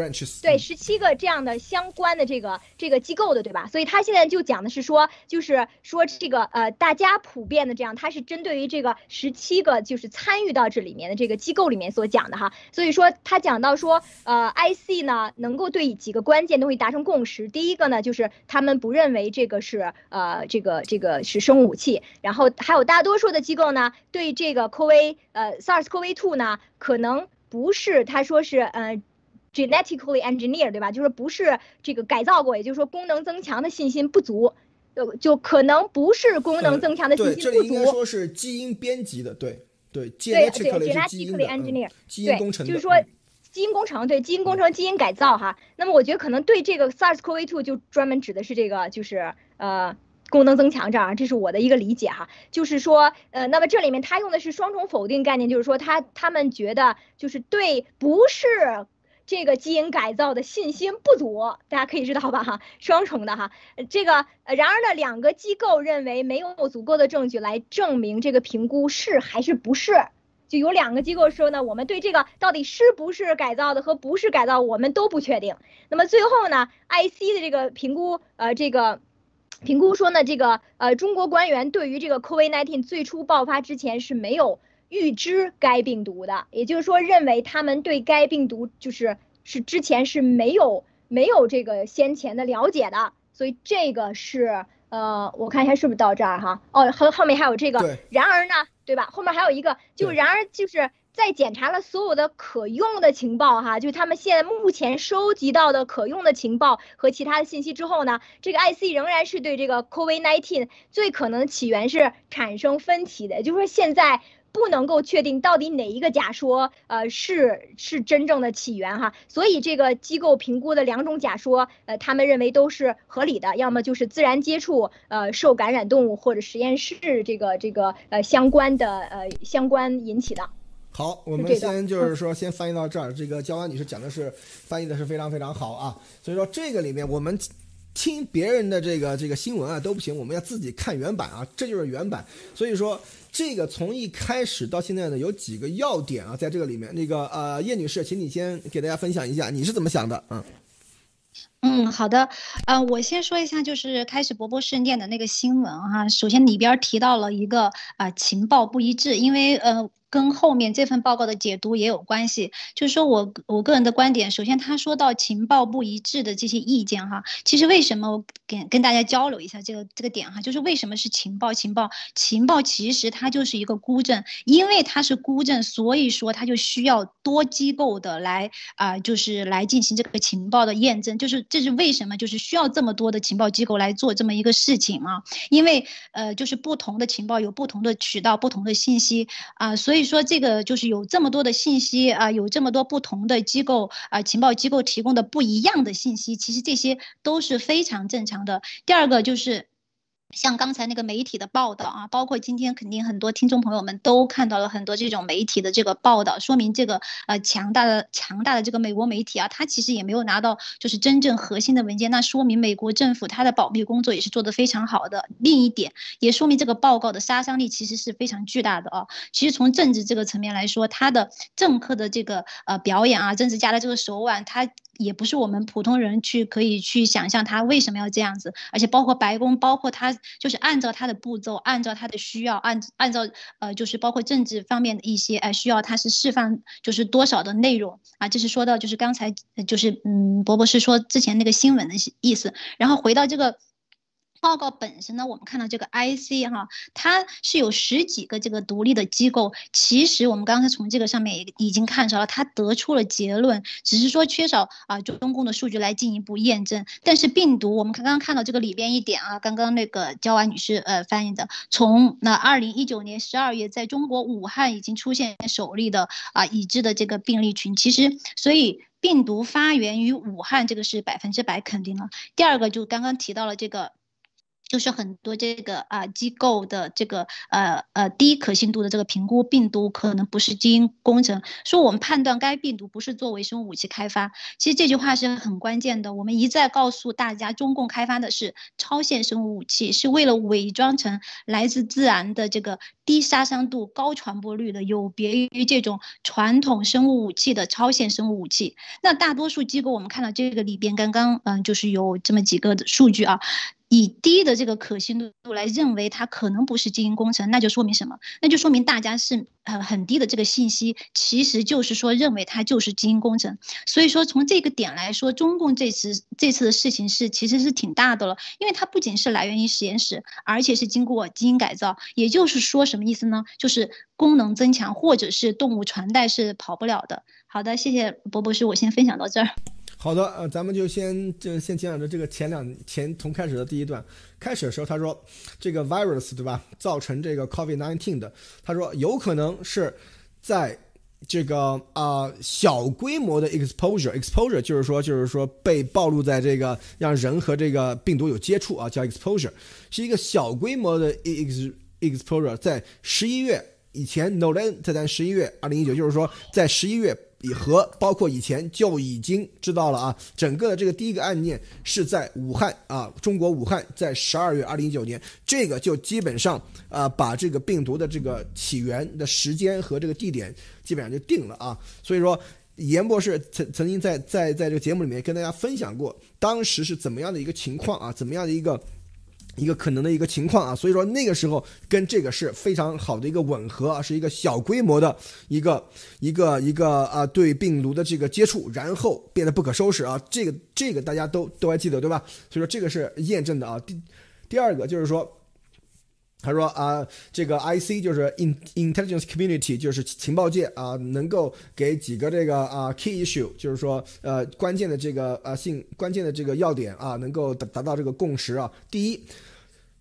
对，十七个这样的相关的这个这个机构的，对吧？所以他现在就讲的是说，就是说这个呃，大家普遍的这样，他是针对于这个十七个就是参与到这里面的这个机构里面所讲的哈。所以说他讲到说，呃，IC 呢能够对几个关键东西达成共识。第一个呢，就是他们不认为这个是呃这个这个是生物武器。然后还有大多数的机构呢，对这个 COVID 呃 SARS-CoV-2 呢可能。不是，他说是呃，genetically engineer，对吧？就是不是这个改造过，也就是说功能增强的信心不足，就就可能不是功能增强的信心不足。这里应该说是基因编辑的，对对，genetically engineer，基因工程，就是说基因工程，对基因工程、基因改造哈。那么我觉得可能对这个 SARS-CoV-2 就专门指的是这个，就是呃。功能增强这儿，这是我的一个理解哈，就是说，呃，那么这里面他用的是双重否定概念，就是说他他们觉得就是对不是这个基因改造的信心不足，大家可以知道吧哈，双重的哈，这个，然而呢，两个机构认为没有足够的证据来证明这个评估是还是不是，就有两个机构说呢，我们对这个到底是不是改造的和不是改造，我们都不确定。那么最后呢，IC 的这个评估，呃，这个。评估说呢，这个呃，中国官员对于这个 COVID-19 最初爆发之前是没有预知该病毒的，也就是说，认为他们对该病毒就是是之前是没有没有这个先前的了解的，所以这个是呃，我看一下是不是到这儿哈？哦，后后面还有这个，然而呢，对吧？后面还有一个，就然而就是。在检查了所有的可用的情报，哈，就他们现在目前收集到的可用的情报和其他的信息之后呢，这个 IC 仍然是对这个 COVID-19 最可能起源是产生分歧的，也就是说现在不能够确定到底哪一个假说，呃，是是真正的起源哈，所以这个机构评估的两种假说，呃，他们认为都是合理的，要么就是自然接触，呃，受感染动物或者实验室这个这个呃相关的呃相关引起的。好，我们先就是说，先翻译到这儿。这个焦安女士讲的是翻译的是非常非常好啊。所以说这个里面我们听别人的这个这个新闻啊都不行，我们要自己看原版啊，这就是原版。所以说这个从一开始到现在呢，有几个要点啊，在这个里面。那个呃，叶女士，请你先给大家分享一下，你是怎么想的？嗯嗯，好的，呃，我先说一下，就是开始博博事件的那个新闻哈。首先里边提到了一个啊情报不一致，因为呃。跟后面这份报告的解读也有关系，就是说我我个人的观点，首先他说到情报不一致的这些意见哈，其实为什么我跟跟大家交流一下这个这个点哈，就是为什么是情报？情报情报其实它就是一个孤证，因为它是孤证，所以说它就需要多机构的来啊，就是来进行这个情报的验证，就是这是为什么就是需要这么多的情报机构来做这么一个事情嘛，因为呃就是不同的情报有不同的渠道不同的信息啊，所以。所以说，这个就是有这么多的信息啊，有这么多不同的机构啊，情报机构提供的不一样的信息，其实这些都是非常正常的。第二个就是。像刚才那个媒体的报道啊，包括今天肯定很多听众朋友们都看到了很多这种媒体的这个报道，说明这个呃强大的强大的这个美国媒体啊，它其实也没有拿到就是真正核心的文件，那说明美国政府它的保密工作也是做得非常好的。另一点也说明这个报告的杀伤力其实是非常巨大的啊。其实从政治这个层面来说，它的政客的这个呃表演啊，政治家的这个手腕，它。也不是我们普通人去可以去想象他为什么要这样子，而且包括白宫，包括他就是按照他的步骤，按照他的需要，按按照呃就是包括政治方面的一些呃需要，他是释放就是多少的内容啊，这是说到就是刚才就是嗯，博博士说之前那个新闻的意思，然后回到这个。报告本身呢，我们看到这个 IC 哈，它是有十几个这个独立的机构。其实我们刚才从这个上面也已经看出了，它得出了结论，只是说缺少啊中共的数据来进一步验证。但是病毒，我们刚刚看到这个里边一点啊，刚刚那个焦婉女士呃翻译的，从那二零一九年十二月在中国武汉已经出现首例的啊已知的这个病例群。其实，所以病毒发源于武汉这个是百分之百肯定了。第二个就刚刚提到了这个。就是很多这个啊机构的这个呃呃低可信度的这个评估病毒可能不是基因工程，说我们判断该病毒不是作为生物武器开发，其实这句话是很关键的。我们一再告诉大家，中共开发的是超限生物武器，是为了伪装成来自自然的这个低杀伤度、高传播率的，有别于这种传统生物武器的超限生物武器。那大多数机构，我们看到这个里边刚刚嗯就是有这么几个的数据啊。以低的这个可信度来认为它可能不是基因工程，那就说明什么？那就说明大家是呃很低的这个信息，其实就是说认为它就是基因工程。所以说从这个点来说，中共这次这次的事情是其实是挺大的了，因为它不仅是来源于实验室，而且是经过基因改造。也就是说什么意思呢？就是功能增强或者是动物传代是跑不了的。好的，谢谢博博士，我先分享到这儿。好的，呃，咱们就先就先讲讲这个前两前从开始的第一段，开始的时候他说这个 virus 对吧，造成这个 COVID nineteen 的，他说有可能是在这个啊小规模的 exposure，exposure 就是说就是说被暴露在这个让人和这个病毒有接触啊，叫 exposure，是一个小规模的 ex exposure，在十一月以前，Nolan 在咱十一月二零一九，就是说在十一月。以和包括以前就已经知道了啊，整个的这个第一个案件是在武汉啊，中国武汉，在十二月二零一九年，这个就基本上啊把这个病毒的这个起源的时间和这个地点基本上就定了啊。所以说，严博士曾曾经在在在这个节目里面跟大家分享过，当时是怎么样的一个情况啊，怎么样的一个。一个可能的一个情况啊，所以说那个时候跟这个是非常好的一个吻合啊，是一个小规模的一个一个一个啊对病毒的这个接触，然后变得不可收拾啊，这个这个大家都都还记得对吧？所以说这个是验证的啊。第第二个就是说，他说啊，这个 IC 就是 in intelligence community 就是情报界啊，能够给几个这个啊 key issue，就是说呃关键的这个啊性关键的这个要点啊，能够达达到这个共识啊。第一。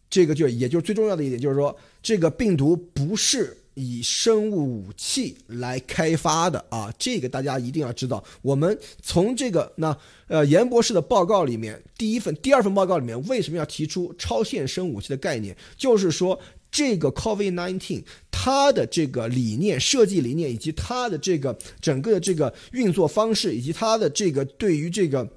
这个就也就是最重要的一点，就是说这个病毒不是以生物武器来开发的啊，这个大家一定要知道。我们从这个那呃严博士的报告里面，第一份、第二份报告里面为什么要提出超限生武器的概念？就是说这个 COVID-19 它的这个理念、设计理念以及它的这个整个的这个运作方式，以及它的这个对于这个。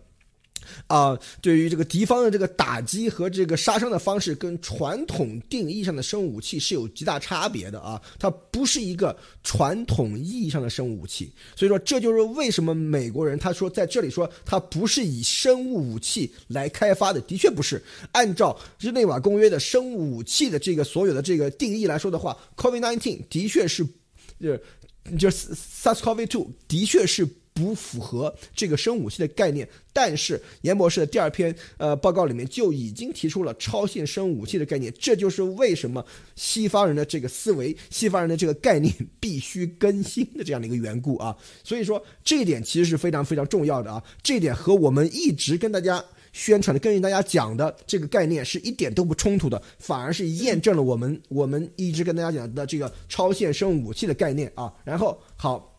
啊，对于这个敌方的这个打击和这个杀伤的方式，跟传统定义上的生物武器是有极大差别的啊，它不是一个传统意义上的生物武器，所以说这就是为什么美国人他说在这里说它不是以生物武器来开发的，的确不是按照日内瓦公约的生物武器的这个所有的这个定义来说的话，COVID-19 的确是，就是 SARS-CoV-2 的确是。不符合这个生物武器的概念，但是严博士的第二篇呃报告里面就已经提出了超限生物武器的概念，这就是为什么西方人的这个思维、西方人的这个概念必须更新的这样的一个缘故啊。所以说这一点其实是非常非常重要的啊，这一点和我们一直跟大家宣传的、跟大家讲的这个概念是一点都不冲突的，反而是验证了我们我们一直跟大家讲的这个超限生物武器的概念啊。然后好。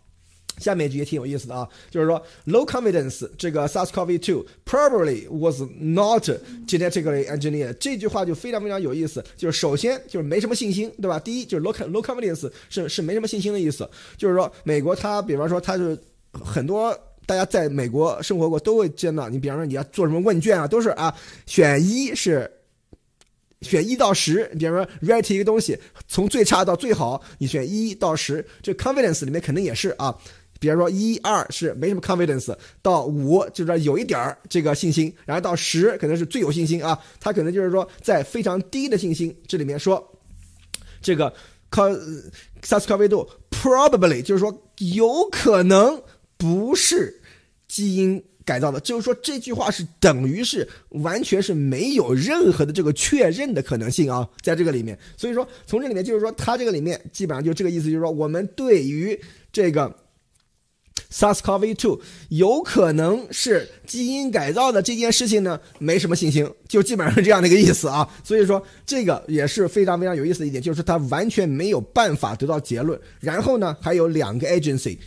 下面一句也挺有意思的啊，就是说 low confidence 这个 SARS-CoV-2 probably was not genetically engineered 这句话就非常非常有意思，就是首先就是没什么信心，对吧？第一就是 low low confidence 是是没什么信心的意思，就是说美国它比方说它是很多大家在美国生活过都会见到，你比方说你要做什么问卷啊，都是啊选一是。选一到十，比方说 write 一个东西，从最差到最好，你选一到十，这 confidence 里面肯定也是啊。比方说一二是没什么 confidence，到五就是说有一点儿这个信心，然后到十可能是最有信心啊。他可能就是说在非常低的信心这里面说，这个 SARS-CoV-2 probably 就是说有可能不是基因改造的，就是说这句话是等于是完全是没有任何的这个确认的可能性啊，在这个里面。所以说从这里面就是说他这个里面基本上就这个意思，就是说我们对于这个。Sars cov two 有可能是基因改造的这件事情呢，没什么信心，就基本上是这样的一个意思啊。<laughs> 所以说这个也是非常非常有意思的一点，就是它完全没有办法得到结论。然后呢，还有两个 agency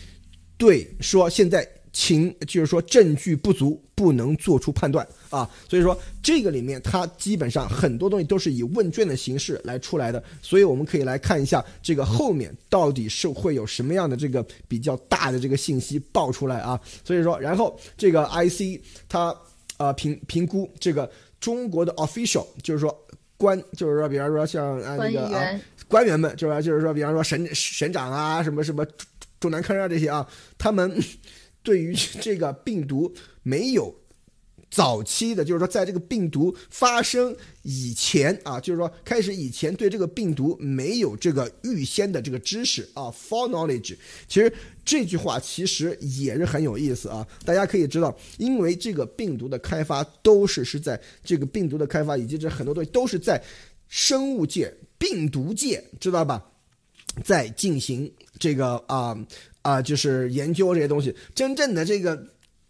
对说现在。情就是说证据不足，不能做出判断啊，所以说这个里面它基本上很多东西都是以问卷的形式来出来的，所以我们可以来看一下这个后面到底是会有什么样的这个比较大的这个信息爆出来啊，所以说然后这个 IC 它呃评评估这个中国的 official 就是说官就是说比方说像啊那个啊官员们就是就是说比方说省省长啊什么什么中南科啊这些啊他们。对于 <laughs> 这个病毒没有早期的，就是说在这个病毒发生以前啊，就是说开始以前对这个病毒没有这个预先的这个知识啊，for knowledge。其实这句话其实也是很有意思啊，大家可以知道，因为这个病毒的开发都是是在这个病毒的开发以及这很多东西都是在生物界、病毒界，知道吧？在进行这个啊。啊，就是研究这些东西，真正的这个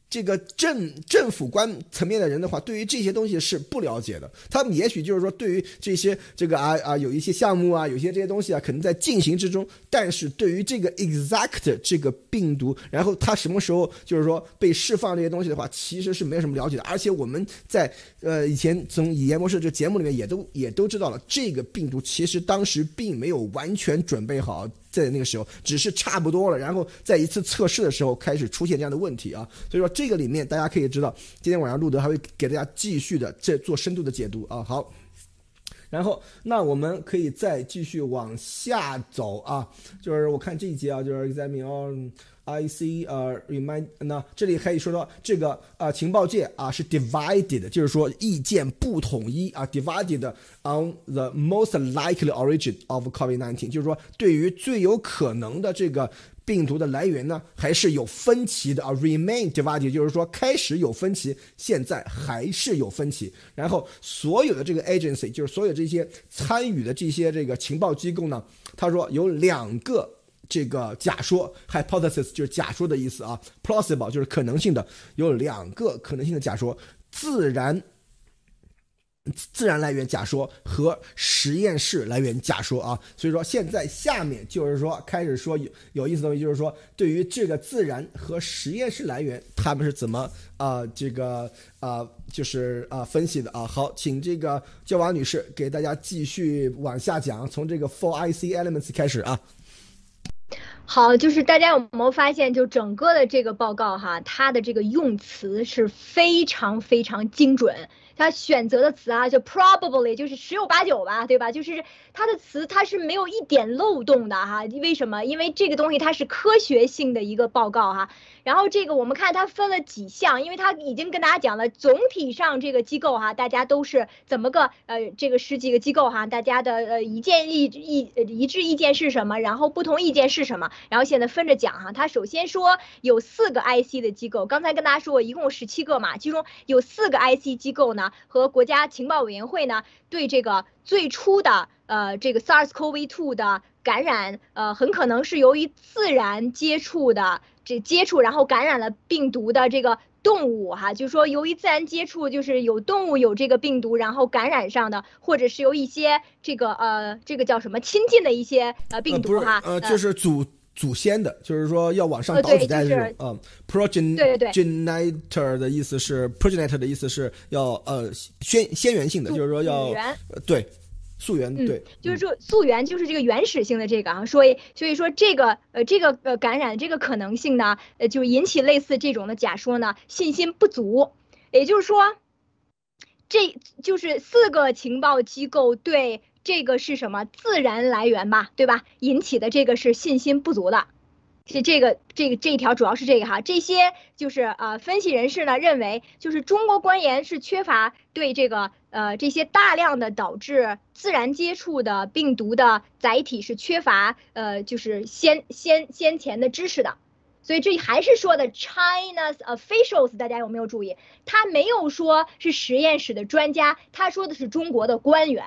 这个政政府官层面的人的话，对于这些东西是不了解的。他们也许就是说，对于这些这个啊啊，有一些项目啊，有些这些东西啊，可能在进行之中。但是对于这个 exact 这个病毒，然后它什么时候就是说被释放这些东西的话，其实是没有什么了解的。而且我们在呃以前从语言模式这节目里面也都也都知道了，这个病毒其实当时并没有完全准备好。在那个时候，只是差不多了，然后在一次测试的时候开始出现这样的问题啊，所以说这个里面大家可以知道，今天晚上路德还会给大家继续的这做深度的解读啊。好，然后那我们可以再继续往下走啊，就是我看这一节啊，就是 examine。I C 呃，remind 那这里可以说到这个呃情报界啊是 divided，就是说意见不统一啊，divided on the most likely origin of COVID-19，就是说对于最有可能的这个病毒的来源呢，还是有分歧的啊，remain divided，就是说开始有分歧，现在还是有分歧。然后所有的这个 agency，就是所有这些参与的这些这个情报机构呢，他说有两个。这个假说 hypothesis 就是假说的意思啊，plausible 就是可能性的，有两个可能性的假说：自然自然来源假说和实验室来源假说啊。所以说现在下面就是说开始说有有意思的东西，就是说对于这个自然和实验室来源，他们是怎么啊这个啊就是啊分析的啊。好，请这个焦娃女士给大家继续往下讲，从这个 four IC elements 开始啊。好，就是大家有没有发现，就整个的这个报告哈，它的这个用词是非常非常精准。他选择的词啊，就 probably 就是十有八九吧，对吧？就是他的词，它是没有一点漏洞的哈。为什么？因为这个东西它是科学性的一个报告哈。然后这个我们看它分了几项，因为他已经跟大家讲了，总体上这个机构哈，大家都是怎么个呃，这个十几个机构哈，大家的呃一建议一一致意见是什么？然后不同意见是什么？然后现在分着讲哈。他首先说有四个 IC 的机构，刚才跟大家说，一共十七个嘛，其中有四个 IC 机构呢。和国家情报委员会呢，对这个最初的呃这个 SARS-CoV-2 的感染，呃很可能是由于自然接触的这接触，然后感染了病毒的这个动物哈，就是说由于自然接触，就是有动物有这个病毒，然后感染上的，或者是由一些这个呃这个叫什么亲近的一些呃病毒哈，呃就是祖。祖先的，就是说要往上倒几代这种，嗯，progenitor 的意思是 progenitor 的意思是要呃先先源性的，就是说要对溯源，对，就是说溯源就是这个原始性的这个啊，所以所以说这个呃这个呃感染这个可能性呢，呃就引起类似这种的假说呢，信心不足，也就是说，这就是四个情报机构对。这个是什么自然来源吧，对吧？引起的这个是信心不足的，是这个这个这一条主要是这个哈。这些就是呃分析人士呢认为，就是中国官员是缺乏对这个呃这些大量的导致自然接触的病毒的载体是缺乏呃就是先先先前的知识的，所以这还是说的 China's officials，大家有没有注意？他没有说是实验室的专家，他说的是中国的官员。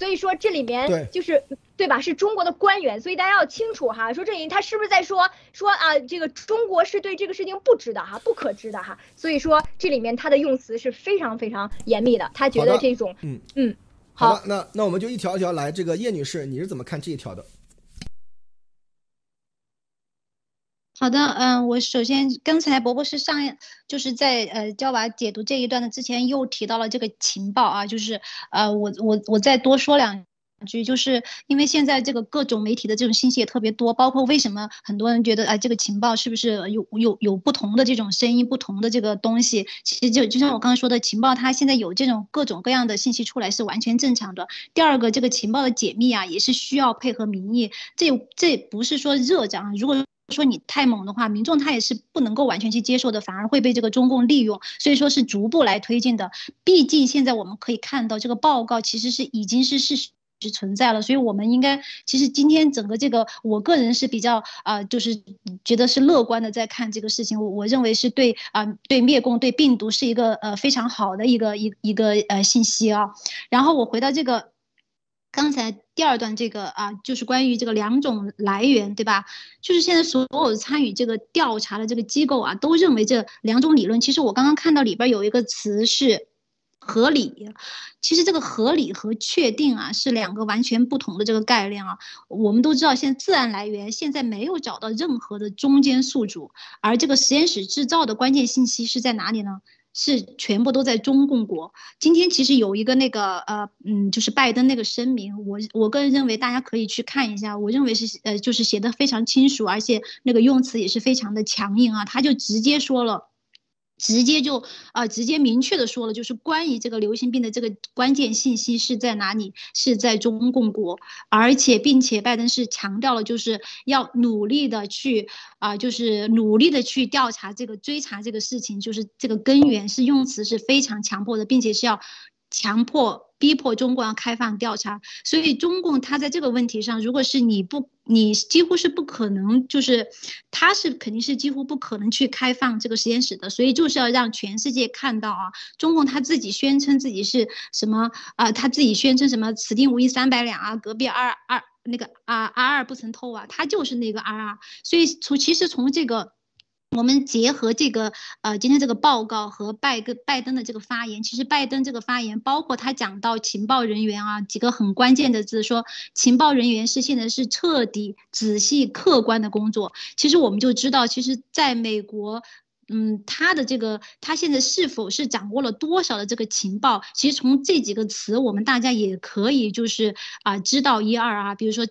所以说这里面就是对吧？是中国的官员，所以大家要清楚哈。说这里他是不是在说说啊？这个中国是对这个事情不知的哈，不可知的哈。所以说这里面他的用词是非常非常严密的。他觉得这种嗯嗯好，那那我们就一条一条来。这个叶女士，你是怎么看这一条的？好的，嗯，我首先刚才伯伯是上就是在呃教娃解读这一段的之前又提到了这个情报啊，就是呃我我我再多说两句，就是因为现在这个各种媒体的这种信息也特别多，包括为什么很多人觉得啊这个情报是不是有有有不同的这种声音，不同的这个东西，其实就就像我刚刚说的情报，它现在有这种各种各样的信息出来是完全正常的。第二个，这个情报的解密啊也是需要配合民意，这这不是说热涨，如果。说你太猛的话，民众他也是不能够完全去接受的，反而会被这个中共利用，所以说是逐步来推进的。毕竟现在我们可以看到，这个报告其实是已经是事实存在了，所以我们应该其实今天整个这个，我个人是比较啊，就是觉得是乐观的在看这个事情。我我认为是对啊，对灭共对病毒是一个呃非常好的一个一一个呃信息啊。然后我回到这个。刚才第二段这个啊，就是关于这个两种来源，对吧？就是现在所有参与这个调查的这个机构啊，都认为这两种理论。其实我刚刚看到里边有一个词是合理，其实这个合理和确定啊是两个完全不同的这个概念啊。我们都知道，现在自然来源现在没有找到任何的中间宿主，而这个实验室制造的关键信息是在哪里呢？是全部都在中共国。今天其实有一个那个呃嗯，就是拜登那个声明，我我个人认为大家可以去看一下。我认为是呃，就是写的非常清楚，而且那个用词也是非常的强硬啊。他就直接说了。直接就啊，直接明确的说了，就是关于这个流行病的这个关键信息是在哪里？是在中共国，而且并且拜登是强调了，就是要努力的去啊，就是努力的去调查这个追查这个事情，就是这个根源是用词是非常强迫的，并且是要强迫。逼迫中共要开放调查，所以中共他在这个问题上，如果是你不，你几乎是不可能，就是他是肯定是几乎不可能去开放这个实验室的，所以就是要让全世界看到啊，中共他自己宣称自己是什么啊，他自己宣称什么此地无银三百两啊，隔壁二二那个啊 R 二不曾偷啊，他就是那个 R 二，所以从其实从这个。我们结合这个呃，今天这个报告和拜跟拜登的这个发言，其实拜登这个发言，包括他讲到情报人员啊几个很关键的字，说情报人员是现在是彻底、仔细、客观的工作。其实我们就知道，其实在美国，嗯，他的这个他现在是否是掌握了多少的这个情报？其实从这几个词，我们大家也可以就是啊知道一二啊，比如说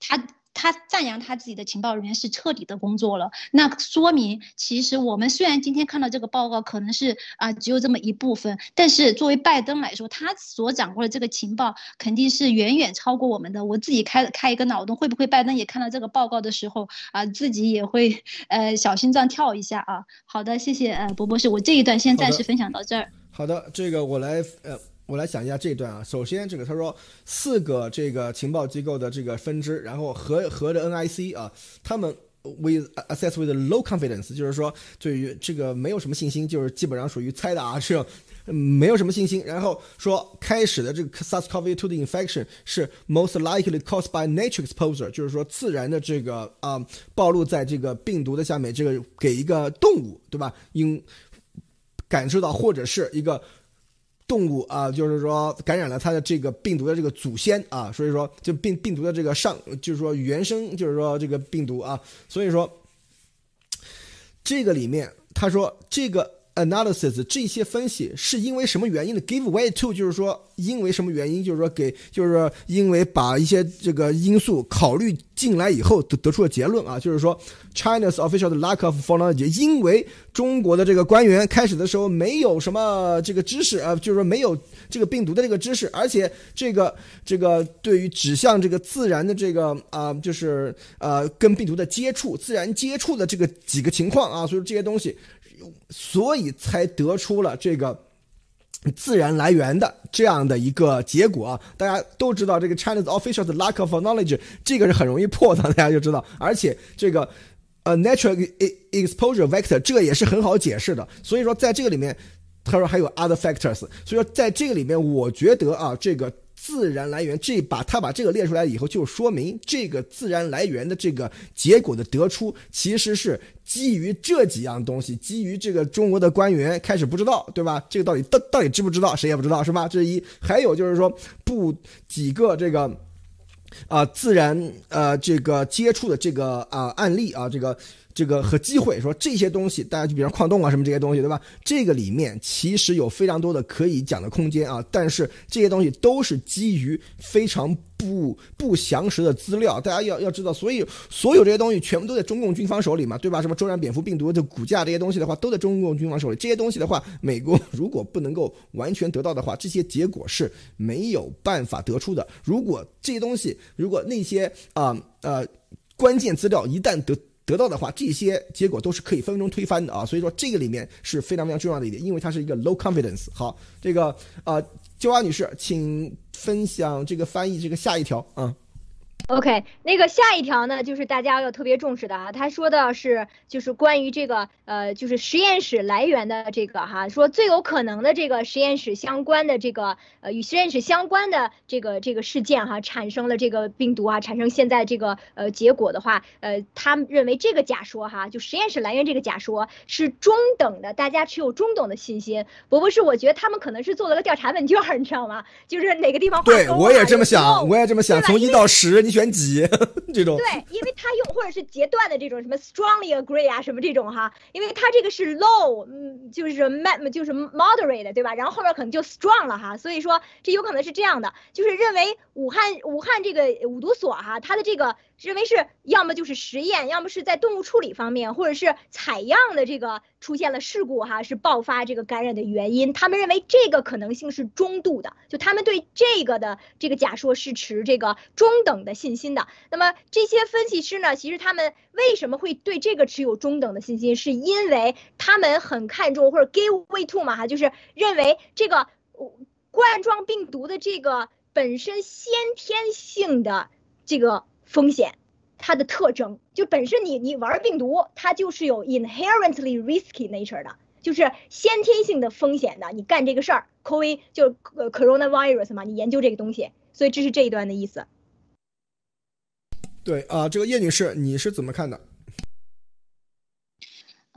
他。他赞扬他自己的情报人员是彻底的工作了，那说明其实我们虽然今天看到这个报告可能是啊只有这么一部分，但是作为拜登来说，他所掌握的这个情报肯定是远远超过我们的。我自己开开一个脑洞，会不会拜登也看到这个报告的时候啊，自己也会呃小心脏跳一下啊？好的，谢谢呃博博士，我这一段先暂时分享到这儿。好的，这个我来呃。我来讲一下这段啊。首先，这个他说四个这个情报机构的这个分支，然后和和着 NIC 啊，他们 with assess with low confidence，就是说对于这个没有什么信心，就是基本上属于猜的啊，这没有什么信心。然后说开始的这个 SARS-CoV-2 的 infection 是 most likely caused by nature exposure，就是说自然的这个啊暴露在这个病毒的下面，这个给一个动物对吧？因感受到或者是一个。动物啊，就是说感染了它的这个病毒的这个祖先啊，所以说就病病毒的这个上，就是说原生，就是说这个病毒啊，所以说这个里面他说这个。Analysis 这些分析是因为什么原因的？Give way to 就是说因为什么原因？就是说给就是因为把一些这个因素考虑进来以后得得出了结论啊，就是说 China's official lack of knowledge，因为中国的这个官员开始的时候没有什么这个知识啊，就是说没有这个病毒的这个知识，而且这个这个对于指向这个自然的这个啊，就是呃跟病毒的接触、自然接触的这个几个情况啊，所以说这些东西。所以才得出了这个自然来源的这样的一个结果啊！大家都知道，这个 China's official lack of knowledge，这个是很容易破的，大家就知道。而且这个呃 natural exposure vector，这个也是很好解释的。所以说，在这个里面，他说还有 other factors。所以说，在这个里面，我觉得啊，这个。自然来源，这把他把这个列出来以后，就说明这个自然来源的这个结果的得出，其实是基于这几样东西，基于这个中国的官员开始不知道，对吧？这个到底到到底知不知道，谁也不知道，是吧？这是一。还有就是说，不几个这个啊自然呃这个接触的这个啊案例啊这个。这个和机会说这些东西，大家就比如矿洞啊什么这些东西，对吧？这个里面其实有非常多的可以讲的空间啊，但是这些东西都是基于非常不不详实的资料，大家要要知道，所以所有这些东西全部都在中共军方手里嘛，对吧？什么周染蝙蝠病毒的骨架这些东西的话，都在中共军方手里。这些东西的话，美国如果不能够完全得到的话，这些结果是没有办法得出的。如果这些东西，如果那些啊呃关键资料一旦得。得到的话，这些结果都是可以分分钟推翻的啊！所以说这个里面是非常非常重要的一点，因为它是一个 low confidence。好，这个呃，焦娃女士，请分享这个翻译这个下一条啊。OK，那个下一条呢，就是大家要特别重视的啊。他说的是，就是关于这个呃，就是实验室来源的这个哈，说最有可能的这个实验室相关的这个呃与实验室相关的这个这个事件哈，产生了这个病毒啊，产生现在这个呃结果的话，呃，他们认为这个假说哈，就实验室来源这个假说是中等的，大家持有中等的信心。伯伯是我觉得他们可能是做了个调查问卷，你知道吗？就是哪个地方对我也这么想，我也这么想，从一到十你。选几 <laughs> 这种？对，因为他用或者是截断的这种什么 strongly agree 啊，什么这种哈，因为它这个是 low，嗯，就是 m 就是 moderate，对吧？然后后面可能就 strong 了哈，所以说这有可能是这样的，就是认为武汉武汉这个五毒所哈，它的这个。认为是要么就是实验，要么是在动物处理方面，或者是采样的这个出现了事故哈，是爆发这个感染的原因。他们认为这个可能性是中度的，就他们对这个的这个假说是持这个中等的信心的。那么这些分析师呢，其实他们为什么会对这个持有中等的信心，是因为他们很看重或者 give way to 嘛哈，就是认为这个冠状病毒的这个本身先天性的这个。风险，它的特征就本身你你玩病毒，它就是有 inherently risky nature 的，就是先天性的风险的。你干这个事儿，COVID 就呃 coronavirus 嘛，你研究这个东西，所以这是这一段的意思。对啊，这个叶女士，你是怎么看的？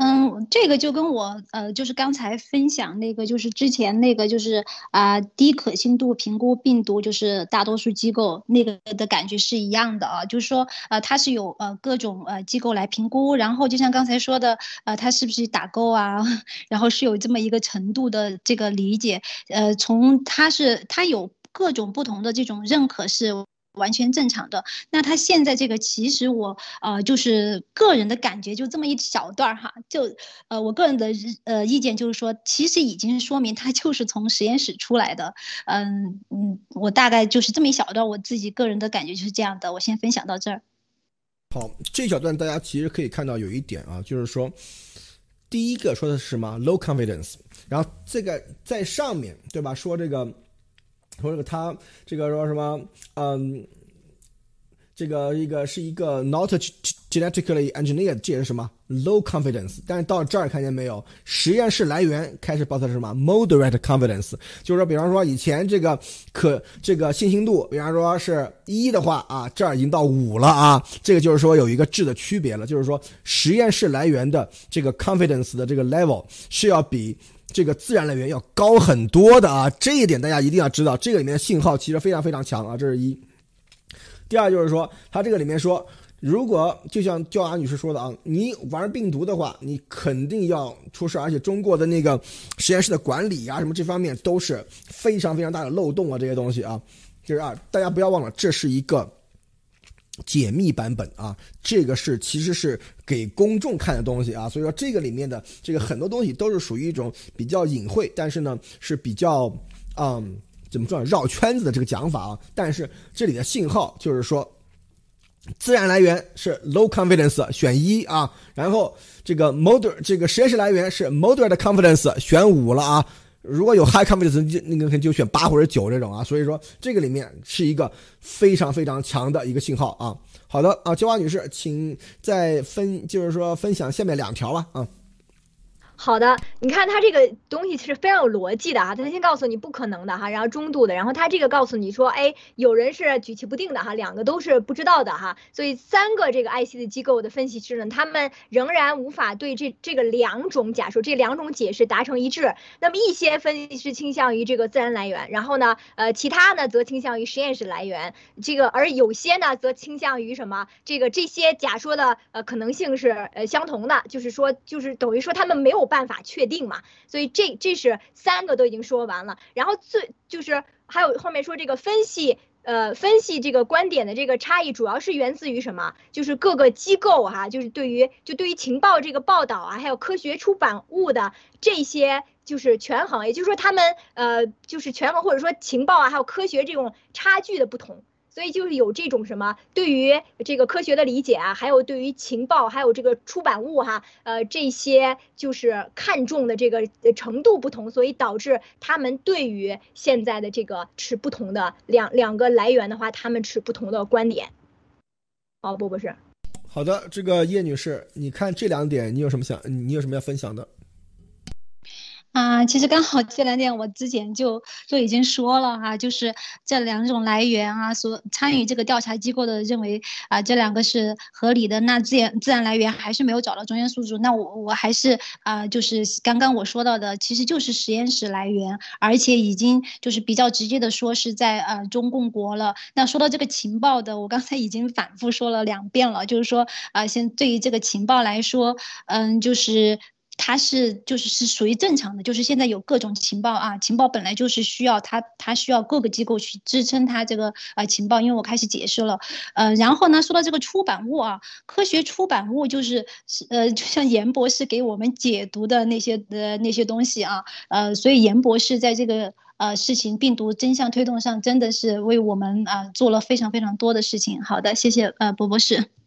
嗯，这个就跟我呃，就是刚才分享那个，就是之前那个，就是啊，低可信度评估病毒，就是大多数机构那个的感觉是一样的啊，就是说呃，它是有呃各种呃机构来评估，然后就像刚才说的，呃，它是不是打勾啊，<laughs> 然后是有这么一个程度的这个理解，呃，从它是它有各种不同的这种认可是。完全正常的。那他现在这个，其实我呃，就是个人的感觉，就这么一小段儿哈，就呃，我个人的呃意见就是说，其实已经说明他就是从实验室出来的。嗯嗯，我大概就是这么一小段，我自己个人的感觉就是这样的。我先分享到这儿。好，这小段大家其实可以看到有一点啊，就是说，第一个说的是什么？low confidence。然后这个在上面对吧？说这个。说这个他这个说什么？嗯，这个一个是一个 not genetically engineered，这也是什么 low confidence？但是到这儿看见没有？实验室来源开始报的是什么 moderate confidence？就是说，比方说以前这个可这个信心度，比方说是一的话啊，这儿已经到五了啊，这个就是说有一个质的区别了，就是说实验室来源的这个 confidence 的这个 level 是要比。这个自然来源要高很多的啊，这一点大家一定要知道。这个里面的信号其实非常非常强啊，这是一。第二就是说，它这个里面说，如果就像焦雅女士说的啊，你玩病毒的话，你肯定要出事，而且中国的那个实验室的管理啊，什么这方面都是非常非常大的漏洞啊，这些东西啊，就是啊，大家不要忘了，这是一个。解密版本啊，这个是其实是给公众看的东西啊，所以说这个里面的这个很多东西都是属于一种比较隐晦，但是呢是比较嗯怎么说绕圈子的这个讲法啊。但是这里的信号就是说，自然来源是 low confidence 选一啊，然后这个 moder 这个实验室来源是 moderate confidence 选五了啊。如果有 high confidence，就那个就选八或者九这种啊，所以说这个里面是一个非常非常强的一个信号啊。好的啊，金华女士，请再分，就是说分享下面两条吧啊。好的，你看它这个东西是非常有逻辑的哈，它先告诉你不可能的哈，然后中度的，然后它这个告诉你说，哎，有人是举棋不定的哈，两个都是不知道的哈，所以三个这个 IC 的机构的分析师呢，他们仍然无法对这这个两种假说、这两种解释达成一致。那么一些分析师倾向于这个自然来源，然后呢，呃，其他呢则倾向于实验室来源，这个而有些呢则倾向于什么？这个这些假说的呃可能性是呃相同的，就是说就是等于说他们没有。办法确定嘛？所以这这是三个都已经说完了，然后最就是还有后面说这个分析，呃，分析这个观点的这个差异，主要是源自于什么？就是各个机构哈，就是对于就对于情报这个报道啊，还有科学出版物的这些就是权衡，也就是说他们呃就是权衡或者说情报啊，还有科学这种差距的不同。所以就是有这种什么对于这个科学的理解啊，还有对于情报，还有这个出版物哈，呃，这些就是看重的这个程度不同，所以导致他们对于现在的这个持不同的两两个来源的话，他们持不同的观点。哦，不，不是。好的，这个叶女士，你看这两点，你有什么想，你有什么要分享的？啊，其实刚好这两点我之前就就已经说了哈，就是这两种来源啊，所参与这个调查机构的认为啊，这两个是合理的。那自然自然来源还是没有找到中间宿主，那我我还是啊，就是刚刚我说到的，其实就是实验室来源，而且已经就是比较直接的说是在呃中共国了。那说到这个情报的，我刚才已经反复说了两遍了，就是说啊，先对于这个情报来说，嗯，就是。它是就是是属于正常的，就是现在有各种情报啊，情报本来就是需要它，它需要各个机构去支撑它这个呃情报。因为我开始解释了，呃，然后呢，说到这个出版物啊，科学出版物就是呃，就像严博士给我们解读的那些呃那些东西啊，呃，所以严博士在这个呃事情病毒真相推动上真的是为我们啊做了非常非常多的事情。好的，谢谢呃博博士。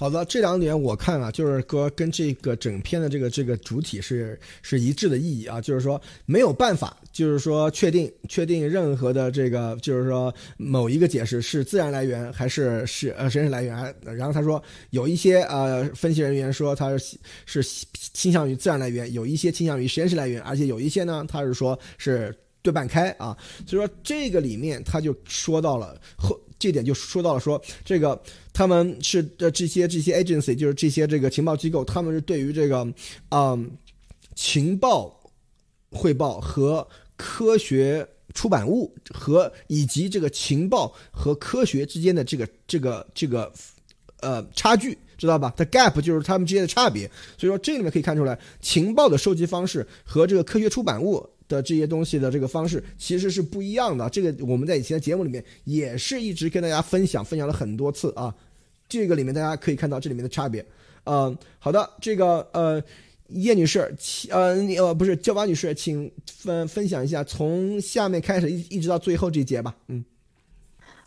好的，这两点我看啊，就是说跟这个整篇的这个这个主体是是一致的意义啊，就是说没有办法，就是说确定确定任何的这个，就是说某一个解释是自然来源还是是呃实验室来源。然后他说有一些呃分析人员说他是是倾向于自然来源，有一些倾向于实验室来源，而且有一些呢他是说是对半开啊。所以说这个里面他就说到了后。这点就说到了，说这个他们是的这些这些 agency，就是这些这个情报机构，他们是对于这个，嗯，情报汇报和科学出版物和以及这个情报和科学之间的这个这个这个呃差距，知道吧？它 gap 就是他们之间的差别。所以说这里面可以看出来，情报的收集方式和这个科学出版物。的这些东西的这个方式其实是不一样的。这个我们在以前的节目里面也是一直跟大家分享，分享了很多次啊。这个里面大家可以看到这里面的差别。嗯，好的，这个呃，叶女士，请呃呃不是焦巴女士，请分分享一下从下面开始一一直到最后这节吧。嗯。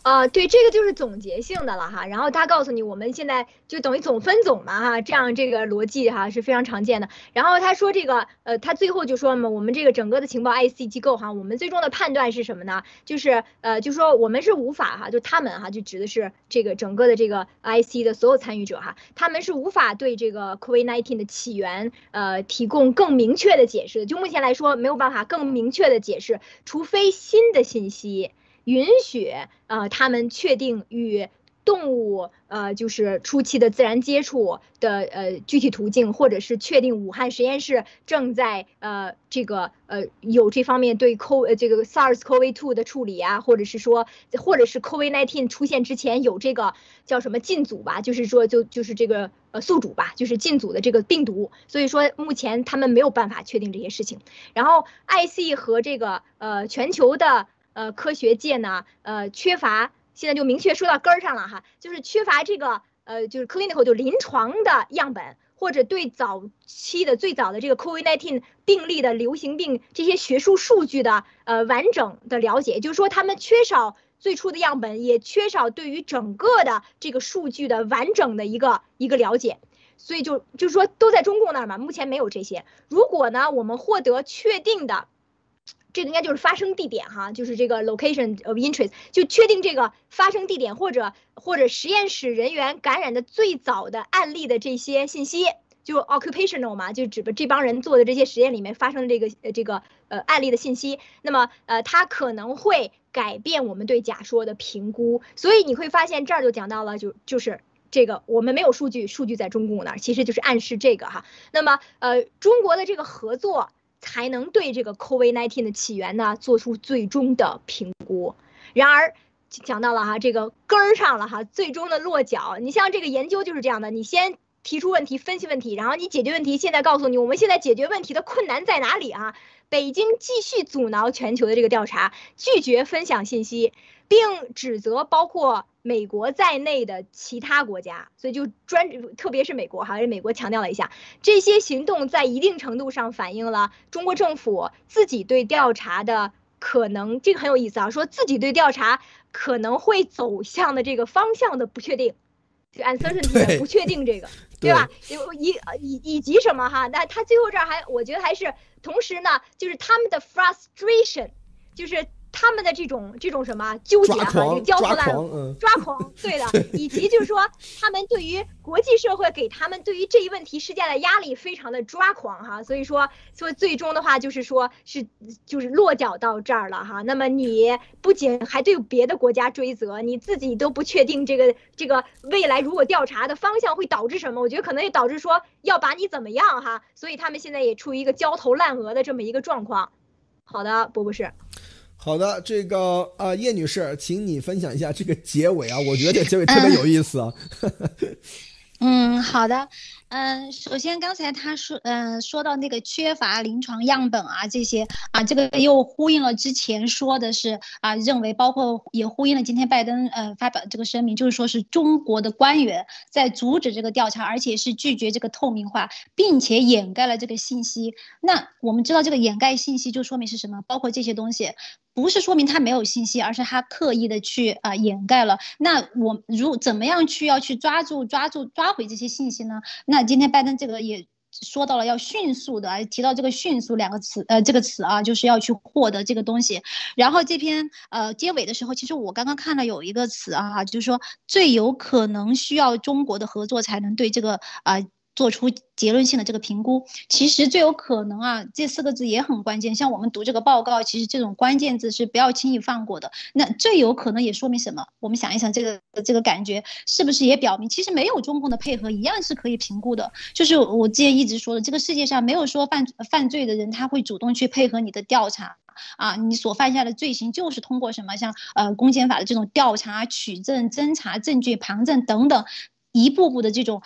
啊，对，这个就是总结性的了哈。然后他告诉你，我们现在就等于总分总嘛哈，这样这个逻辑哈是非常常见的。然后他说这个，呃，他最后就说嘛，我们这个整个的情报 IC 机构哈，我们最终的判断是什么呢？就是呃，就说我们是无法哈，就他们哈，就指的是这个整个的这个 IC 的所有参与者哈，他们是无法对这个 COVID-19 的起源呃提供更明确的解释。就目前来说，没有办法更明确的解释，除非新的信息。允许呃他们确定与动物呃就是初期的自然接触的呃具体途径，或者是确定武汉实验室正在呃这个呃有这方面对 CO 呃这个 SARS-CoV-2 的处理啊，或者是说或者是 COVID-19 出现之前有这个叫什么进组吧，就是说就就是这个呃宿主吧，就是进组的这个病毒，所以说目前他们没有办法确定这些事情。然后 IC 和这个呃全球的。呃，科学界呢，呃，缺乏现在就明确说到根儿上了哈，就是缺乏这个呃，就是 clinical 就临床的样本，或者对早期的最早的这个 COVID-19 病例的流行病这些学术数据的呃完整的了解，就是说他们缺少最初的样本，也缺少对于整个的这个数据的完整的一个一个了解，所以就就是说都在中共那儿嘛，目前没有这些。如果呢，我们获得确定的。这个应该就是发生地点哈，就是这个 location of interest，就确定这个发生地点或者或者实验室人员感染的最早的案例的这些信息，就 occupational 嘛，就指的这帮人做的这些实验里面发生的这个呃这个呃案例的信息，那么呃它可能会改变我们对假说的评估，所以你会发现这儿就讲到了，就就是这个我们没有数据，数据在中共那儿，其实就是暗示这个哈，那么呃中国的这个合作。才能对这个 COVID-19 的起源呢做出最终的评估。然而，讲到了哈这个根儿上了哈，最终的落脚。你像这个研究就是这样的，你先提出问题，分析问题，然后你解决问题。现在告诉你，我们现在解决问题的困难在哪里啊？北京继续阻挠全球的这个调查，拒绝分享信息，并指责包括。美国在内的其他国家，所以就专，特别是美国，哈，美国强调了一下，这些行动在一定程度上反映了中国政府自己对调查的可能，这个很有意思啊，说自己对调查可能会走向的这个方向的不确定，就 uncertainty 不确定这个，<laughs> 对吧？有以以以及什么哈？那他最后这儿还，我觉得还是同时呢，就是他们的 frustration，就是。他们的这种这种什么纠结哈，这个焦头烂额，抓狂，<laughs> 对的，以及就是说他们对于国际社会给他们对于这一问题施加的压力非常的抓狂哈，所以说所以最终的话就是说是就是落脚到这儿了哈。那么你不仅还对别的国家追责，你自己都不确定这个这个未来如果调查的方向会导致什么，我觉得可能也导致说要把你怎么样哈。所以他们现在也处于一个焦头烂额的这么一个状况。好的，波博士。好的，这个啊，叶女士，请你分享一下这个结尾啊，我觉得这个结尾特别有意思啊。<laughs> 嗯，好的。嗯，首先刚才他说，嗯，说到那个缺乏临床样本啊，这些啊，这个又呼应了之前说的是啊，认为包括也呼应了今天拜登呃发表这个声明，就是说是中国的官员在阻止这个调查，而且是拒绝这个透明化，并且掩盖了这个信息。那我们知道这个掩盖信息就说明是什么？包括这些东西，不是说明他没有信息，而是他刻意的去啊掩盖了。那我如怎么样去要去抓住抓住抓回这些信息呢？那今天拜登这个也说到了要迅速的，提到这个“迅速”两个词，呃，这个词啊，就是要去获得这个东西。然后这篇呃结尾的时候，其实我刚刚看了有一个词啊，就是说最有可能需要中国的合作才能对这个啊。做出结论性的这个评估，其实最有可能啊，这四个字也很关键。像我们读这个报告，其实这种关键字是不要轻易放过的。那最有可能也说明什么？我们想一想，这个这个感觉是不是也表明，其实没有中共的配合，一样是可以评估的。就是我之前一直说的，这个世界上没有说犯犯罪的人他会主动去配合你的调查啊，你所犯下的罪行就是通过什么像呃公检法的这种调查、取证、侦查、证据旁证等等，一步步的这种。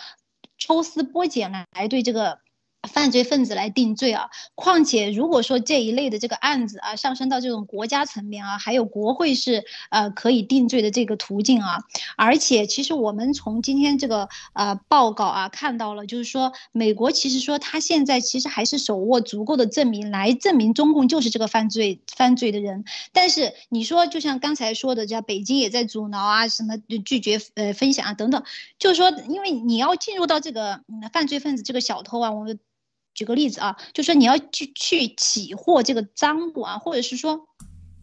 抽丝剥茧来对这个。犯罪分子来定罪啊！况且如果说这一类的这个案子啊，上升到这种国家层面啊，还有国会是呃可以定罪的这个途径啊。而且其实我们从今天这个呃报告啊看到了，就是说美国其实说他现在其实还是手握足够的证明来证明中共就是这个犯罪犯罪的人。但是你说就像刚才说的，叫北京也在阻挠啊，什么拒绝呃分享啊等等，就是说因为你要进入到这个犯罪分子这个小偷啊，我们。举个例子啊，就说你要去去起获这个赃物啊，或者是说。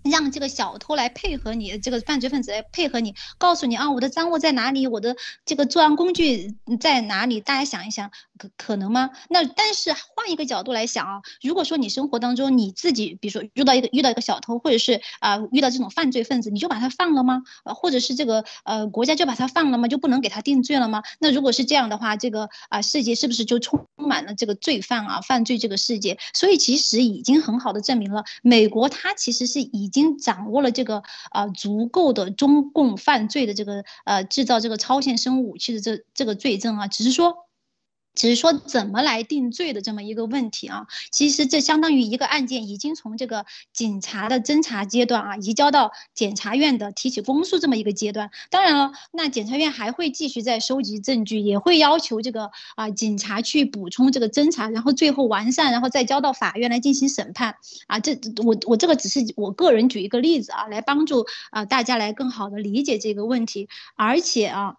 让这个小偷来配合你，这个犯罪分子来配合你，告诉你啊，我的赃物在哪里，我的这个作案工具在哪里？大家想一想，可可能吗？那但是换一个角度来想啊，如果说你生活当中你自己，比如说遇到一个遇到一个小偷，或者是啊遇到这种犯罪分子，你就把他放了吗？或者是这个呃国家就把他放了吗？就不能给他定罪了吗？那如果是这样的话，这个啊世界是不是就充满了这个罪犯啊犯罪这个世界？所以其实已经很好的证明了，美国它其实是以。已已经掌握了这个啊足够的中共犯罪的这个呃制造这个超限生物武器的这这个罪证啊，只是说。只是说怎么来定罪的这么一个问题啊，其实这相当于一个案件已经从这个警察的侦查阶段啊，移交到检察院的提起公诉这么一个阶段。当然了，那检察院还会继续在收集证据，也会要求这个啊警察去补充这个侦查，然后最后完善，然后再交到法院来进行审判啊。这我我这个只是我个人举一个例子啊，来帮助啊大家来更好的理解这个问题，而且啊。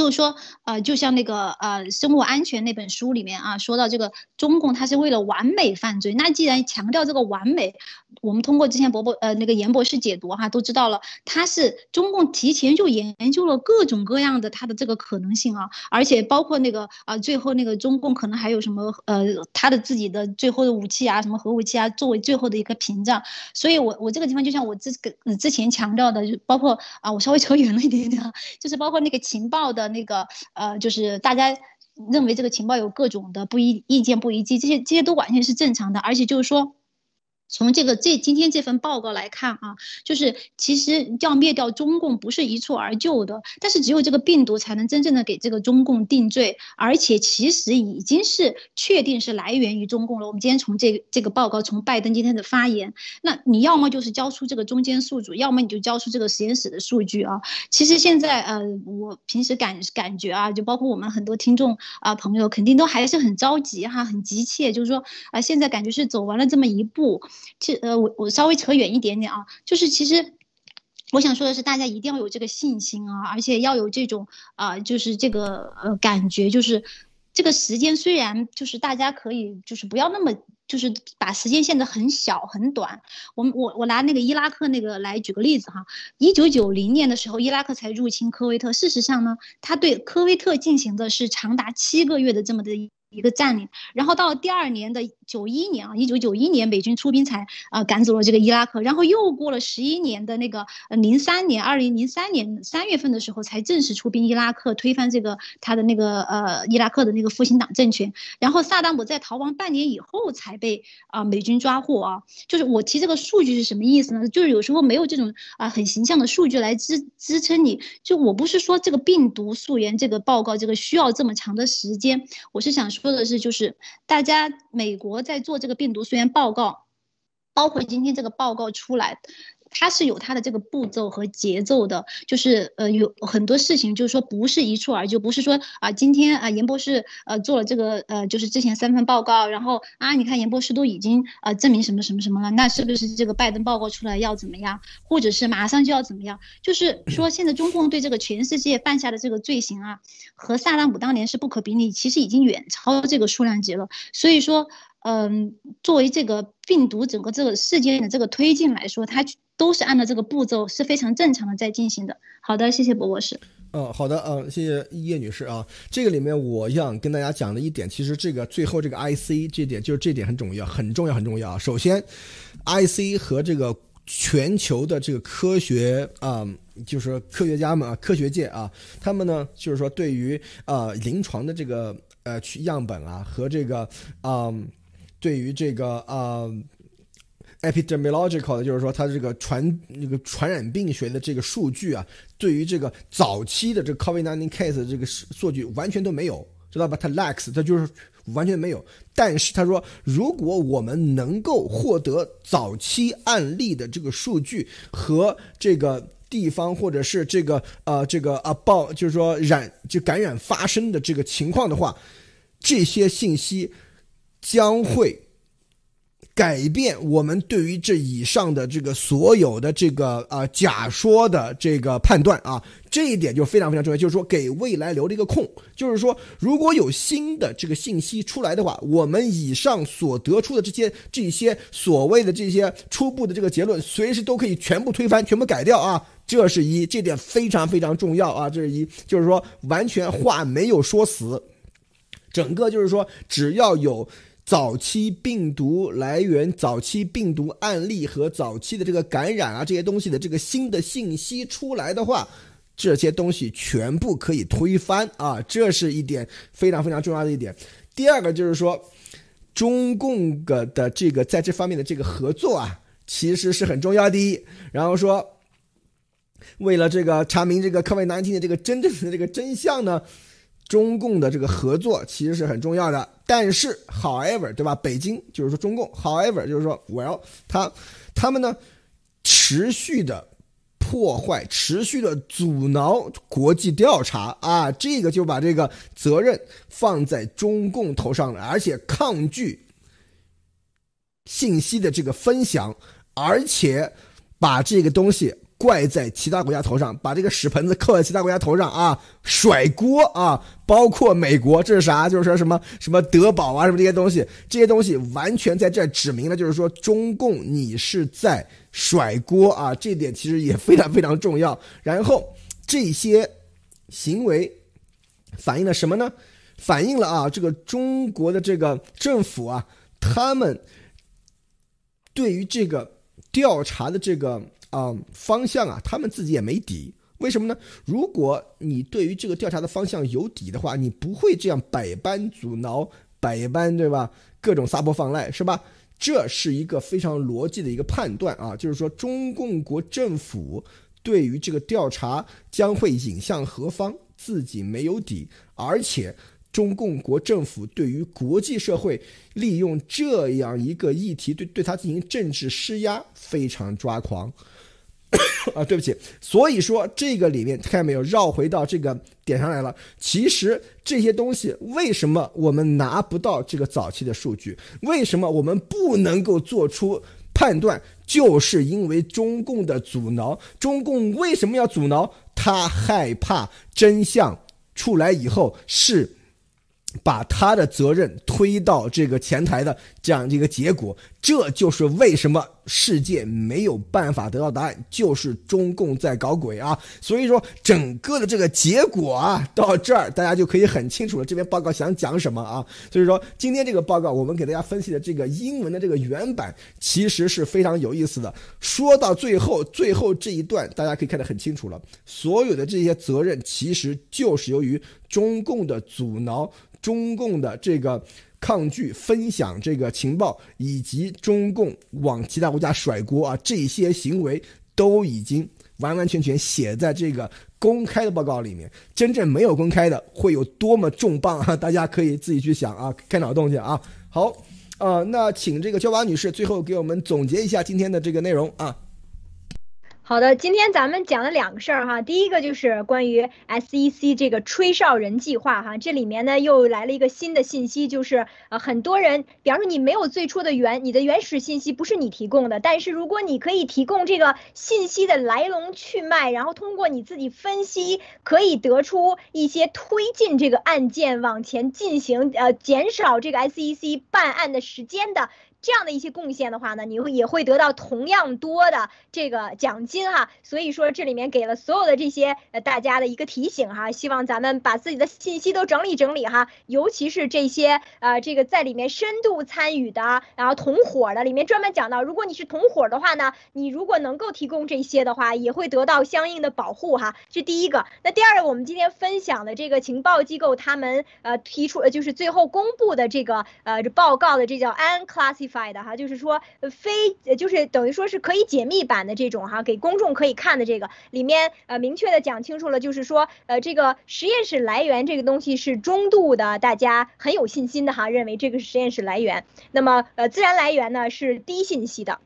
就是说，呃，就像那个呃《生物安全》那本书里面啊，说到这个中共，他是为了完美犯罪。那既然强调这个完美，我们通过之前博博呃那个严博士解读哈，都知道了，他是中共提前就研究了各种各样的他的这个可能性啊，而且包括那个啊，最后那个中共可能还有什么呃他的自己的最后的武器啊，什么核武器啊，作为最后的一个屏障。所以我我这个地方就像我之个之前强调的，就包括啊，我稍微 <laughs> 扯远了一点点，就是包括那个情报的。那个呃，就是大家认为这个情报有各种的不一意见不一致，这些这些都完全是正常的，而且就是说。从这个这今天这份报告来看啊，就是其实要灭掉中共不是一蹴而就的，但是只有这个病毒才能真正的给这个中共定罪，而且其实已经是确定是来源于中共了。我们今天从这这个报告，从拜登今天的发言，那你要么就是交出这个中间宿主，要么你就交出这个实验室的数据啊。其实现在呃，我平时感感觉啊，就包括我们很多听众啊朋友，肯定都还是很着急哈，很急切，就是说啊，现在感觉是走完了这么一步。其呃，我我稍微扯远一点点啊，就是其实我想说的是，大家一定要有这个信心啊，而且要有这种啊，就是这个呃感觉，就是这个时间虽然就是大家可以就是不要那么就是把时间限得很小很短。我们我我拿那个伊拉克那个来举个例子哈，一九九零年的时候，伊拉克才入侵科威特，事实上呢，他对科威特进行的是长达七个月的这么的。一个占领，然后到第二年的九一年啊，一九九一年美军出兵才啊赶走了这个伊拉克，然后又过了十一年的那个零三年，二零零三年三月份的时候才正式出兵伊拉克，推翻这个他的那个呃伊拉克的那个复兴党政权，然后萨达姆在逃亡半年以后才被啊美军抓获啊，就是我提这个数据是什么意思呢？就是有时候没有这种啊很形象的数据来支支撑你，就我不是说这个病毒溯源这个报告这个需要这么长的时间，我是想。说的是，就是大家美国在做这个病毒溯源报告，包括今天这个报告出来。它是有它的这个步骤和节奏的，就是呃有很多事情，就是说不是一蹴而就，不是说啊今天啊严博士呃做了这个呃就是之前三份报告，然后啊你看严博士都已经呃证明什么什么什么了，那是不是这个拜登报告出来要怎么样，或者是马上就要怎么样？就是说现在中共对这个全世界犯下的这个罪行啊，和萨达姆当年是不可比拟，其实已经远超这个数量级了，所以说。嗯，作为这个病毒整个这个事件的这个推进来说，它都是按照这个步骤是非常正常的在进行的。好的，谢谢博博士。嗯，好的，嗯，谢谢叶女士啊。这个里面我想跟大家讲的一点，其实这个最后这个 IC 这点就是这点很重要，很重要，很重要啊。首先，IC 和这个全球的这个科学啊，就是科学家们啊，科学界啊，他们呢，就是说对于呃临床的这个呃去样本啊和这个啊。对于这个啊，epidemiological 的，就是说它这个传那个传染病学的这个数据啊，对于这个早期的这个 COVID-19 case 这个数据完全都没有，知道吧？它 lacks，它就是完全没有。但是他说，如果我们能够获得早期案例的这个数据和这个地方或者是这个呃这个啊报，就是说染就感染发生的这个情况的话，这些信息。将会改变我们对于这以上的这个所有的这个啊假说的这个判断啊，这一点就非常非常重要。就是说，给未来留了一个空。就是说，如果有新的这个信息出来的话，我们以上所得出的这些这些所谓的这些初步的这个结论，随时都可以全部推翻、全部改掉啊。这是一，这点非常非常重要啊。这是一，就是说，完全话没有说死，整个就是说，只要有。早期病毒来源、早期病毒案例和早期的这个感染啊，这些东西的这个新的信息出来的话，这些东西全部可以推翻啊，这是一点非常非常重要的一点。第二个就是说，中共的的这个在这方面的这个合作啊，其实是很重要的。然后说，为了这个查明这个 COVID-19 的这个真正的这个真相呢。中共的这个合作其实是很重要的，但是，however，对吧？北京就是说中共，however，就是说，well，他他们呢，持续的破坏，持续的阻挠国际调查啊，这个就把这个责任放在中共头上了，而且抗拒信息的这个分享，而且把这个东西。怪在其他国家头上，把这个屎盆子扣在其他国家头上啊，甩锅啊，包括美国，这是啥？就是说什么什么德保啊，什么这些东西，这些东西完全在这指明了，就是说中共你是在甩锅啊，这点其实也非常非常重要。然后这些行为反映了什么呢？反映了啊，这个中国的这个政府啊，他们对于这个调查的这个。啊，方向啊，他们自己也没底，为什么呢？如果你对于这个调查的方向有底的话，你不会这样百般阻挠，百般对吧？各种撒泼放赖是吧？这是一个非常逻辑的一个判断啊，就是说中共国政府对于这个调查将会引向何方，自己没有底，而且。中共国政府对于国际社会利用这样一个议题对对他进行政治施压，非常抓狂 <coughs> 啊！对不起，所以说这个里面看见没有，绕回到这个点上来了。其实这些东西为什么我们拿不到这个早期的数据？为什么我们不能够做出判断？就是因为中共的阻挠。中共为什么要阻挠？他害怕真相出来以后是。把他的责任推到这个前台的这样一个结果，这就是为什么世界没有办法得到答案，就是中共在搞鬼啊！所以说，整个的这个结果啊，到这儿大家就可以很清楚了。这篇报告想讲什么啊？所以说，今天这个报告我们给大家分析的这个英文的这个原版，其实是非常有意思的。说到最后，最后这一段大家可以看得很清楚了，所有的这些责任其实就是由于中共的阻挠。中共的这个抗拒分享这个情报，以及中共往其他国家甩锅啊，这些行为都已经完完全全写在这个公开的报告里面。真正没有公开的，会有多么重磅啊！大家可以自己去想啊，开脑洞去啊。好，呃，那请这个焦娃女士最后给我们总结一下今天的这个内容啊。好的，今天咱们讲了两个事儿哈，第一个就是关于 SEC 这个吹哨人计划哈，这里面呢又来了一个新的信息，就是呃很多人，比方说你没有最初的原，你的原始信息不是你提供的，但是如果你可以提供这个信息的来龙去脉，然后通过你自己分析，可以得出一些推进这个案件往前进行，呃减少这个 SEC 办案的时间的。这样的一些贡献的话呢，你会也会得到同样多的这个奖金哈。所以说这里面给了所有的这些呃大家的一个提醒哈，希望咱们把自己的信息都整理整理哈，尤其是这些呃这个在里面深度参与的，然后同伙的里面专门讲到，如果你是同伙的话呢，你如果能够提供这些的话，也会得到相应的保护哈。这第一个。那第二个，我们今天分享的这个情报机构他们呃提出就是最后公布的这个呃这报告的这叫 unclassified。的哈，就是说非就是等于说是可以解密版的这种哈，给公众可以看的这个里面呃明确的讲清楚了，就是说呃这个实验室来源这个东西是中度的，大家很有信心的哈，认为这个是实验室来源。那么呃自然来源呢是低信息的。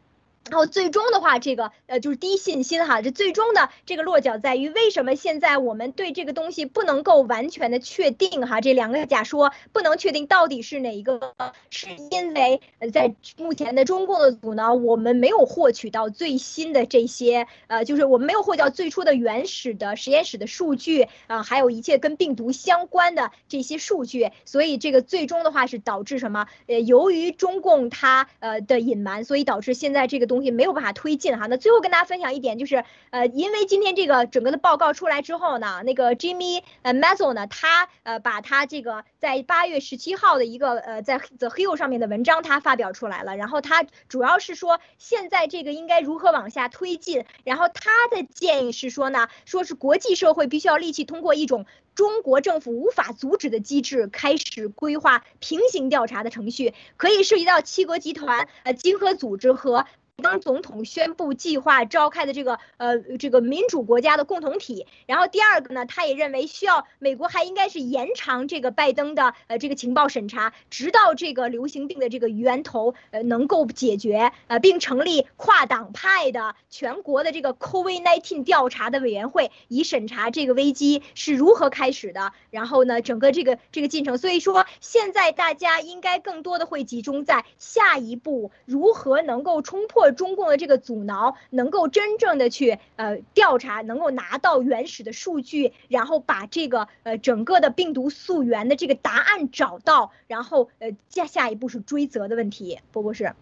然后最终的话，这个呃就是低信心哈，这最终的这个落脚在于为什么现在我们对这个东西不能够完全的确定哈，这两个假说不能确定到底是哪一个，是因为呃在目前的中共的组呢，我们没有获取到最新的这些呃，就是我们没有获到最初的原始的实验室的数据啊，还有一切跟病毒相关的这些数据，所以这个最终的话是导致什么？呃，由于中共它呃的隐瞒，所以导致现在这个东东。西没有办法推进哈，那最后跟大家分享一点就是，呃，因为今天这个整个的报告出来之后呢，那个 Jimmy 呃 Mazel 呢，他呃把他这个在八月十七号的一个呃在 The Hill 上面的文章他发表出来了，然后他主要是说现在这个应该如何往下推进，然后他的建议是说呢，说是国际社会必须要立即通过一种。中国政府无法阻止的机制开始规划平行调查的程序，可以涉及到七国集团、呃经合组织和。当总统宣布计划召开的这个呃这个民主国家的共同体，然后第二个呢，他也认为需要美国还应该是延长这个拜登的呃这个情报审查，直到这个流行病的这个源头呃能够解决呃，并成立跨党派的全国的这个 COVID-19 调查的委员会，以审查这个危机是如何开始的，然后呢整个这个这个进程，所以说现在大家应该更多的会集中在下一步如何能够冲破。中共的这个阻挠，能够真正的去呃调查，能够拿到原始的数据，然后把这个呃整个的病毒溯源的这个答案找到，然后呃下下一步是追责的问题。波波是，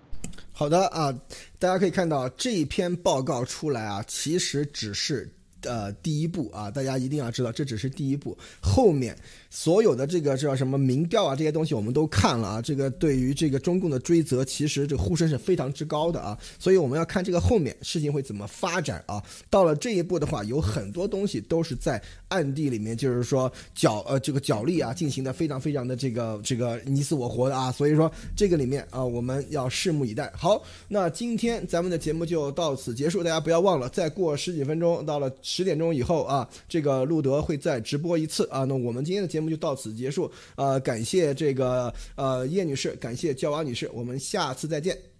好的啊，大家可以看到这篇报告出来啊，其实只是呃第一步啊，大家一定要知道这只是第一步，后面。所有的这个叫什么民调啊，这些东西我们都看了啊。这个对于这个中共的追责，其实这个呼声是非常之高的啊。所以我们要看这个后面事情会怎么发展啊。到了这一步的话，有很多东西都是在暗地里面，就是说角呃这个角力啊，进行的非常非常的这个这个你死我活的啊。所以说这个里面啊，我们要拭目以待。好，那今天咱们的节目就到此结束，大家不要忘了，再过十几分钟，到了十点钟以后啊，这个路德会再直播一次啊。那我们今天的节目。节目就到此结束，呃，感谢这个呃叶女士，感谢焦娃女士，我们下次再见。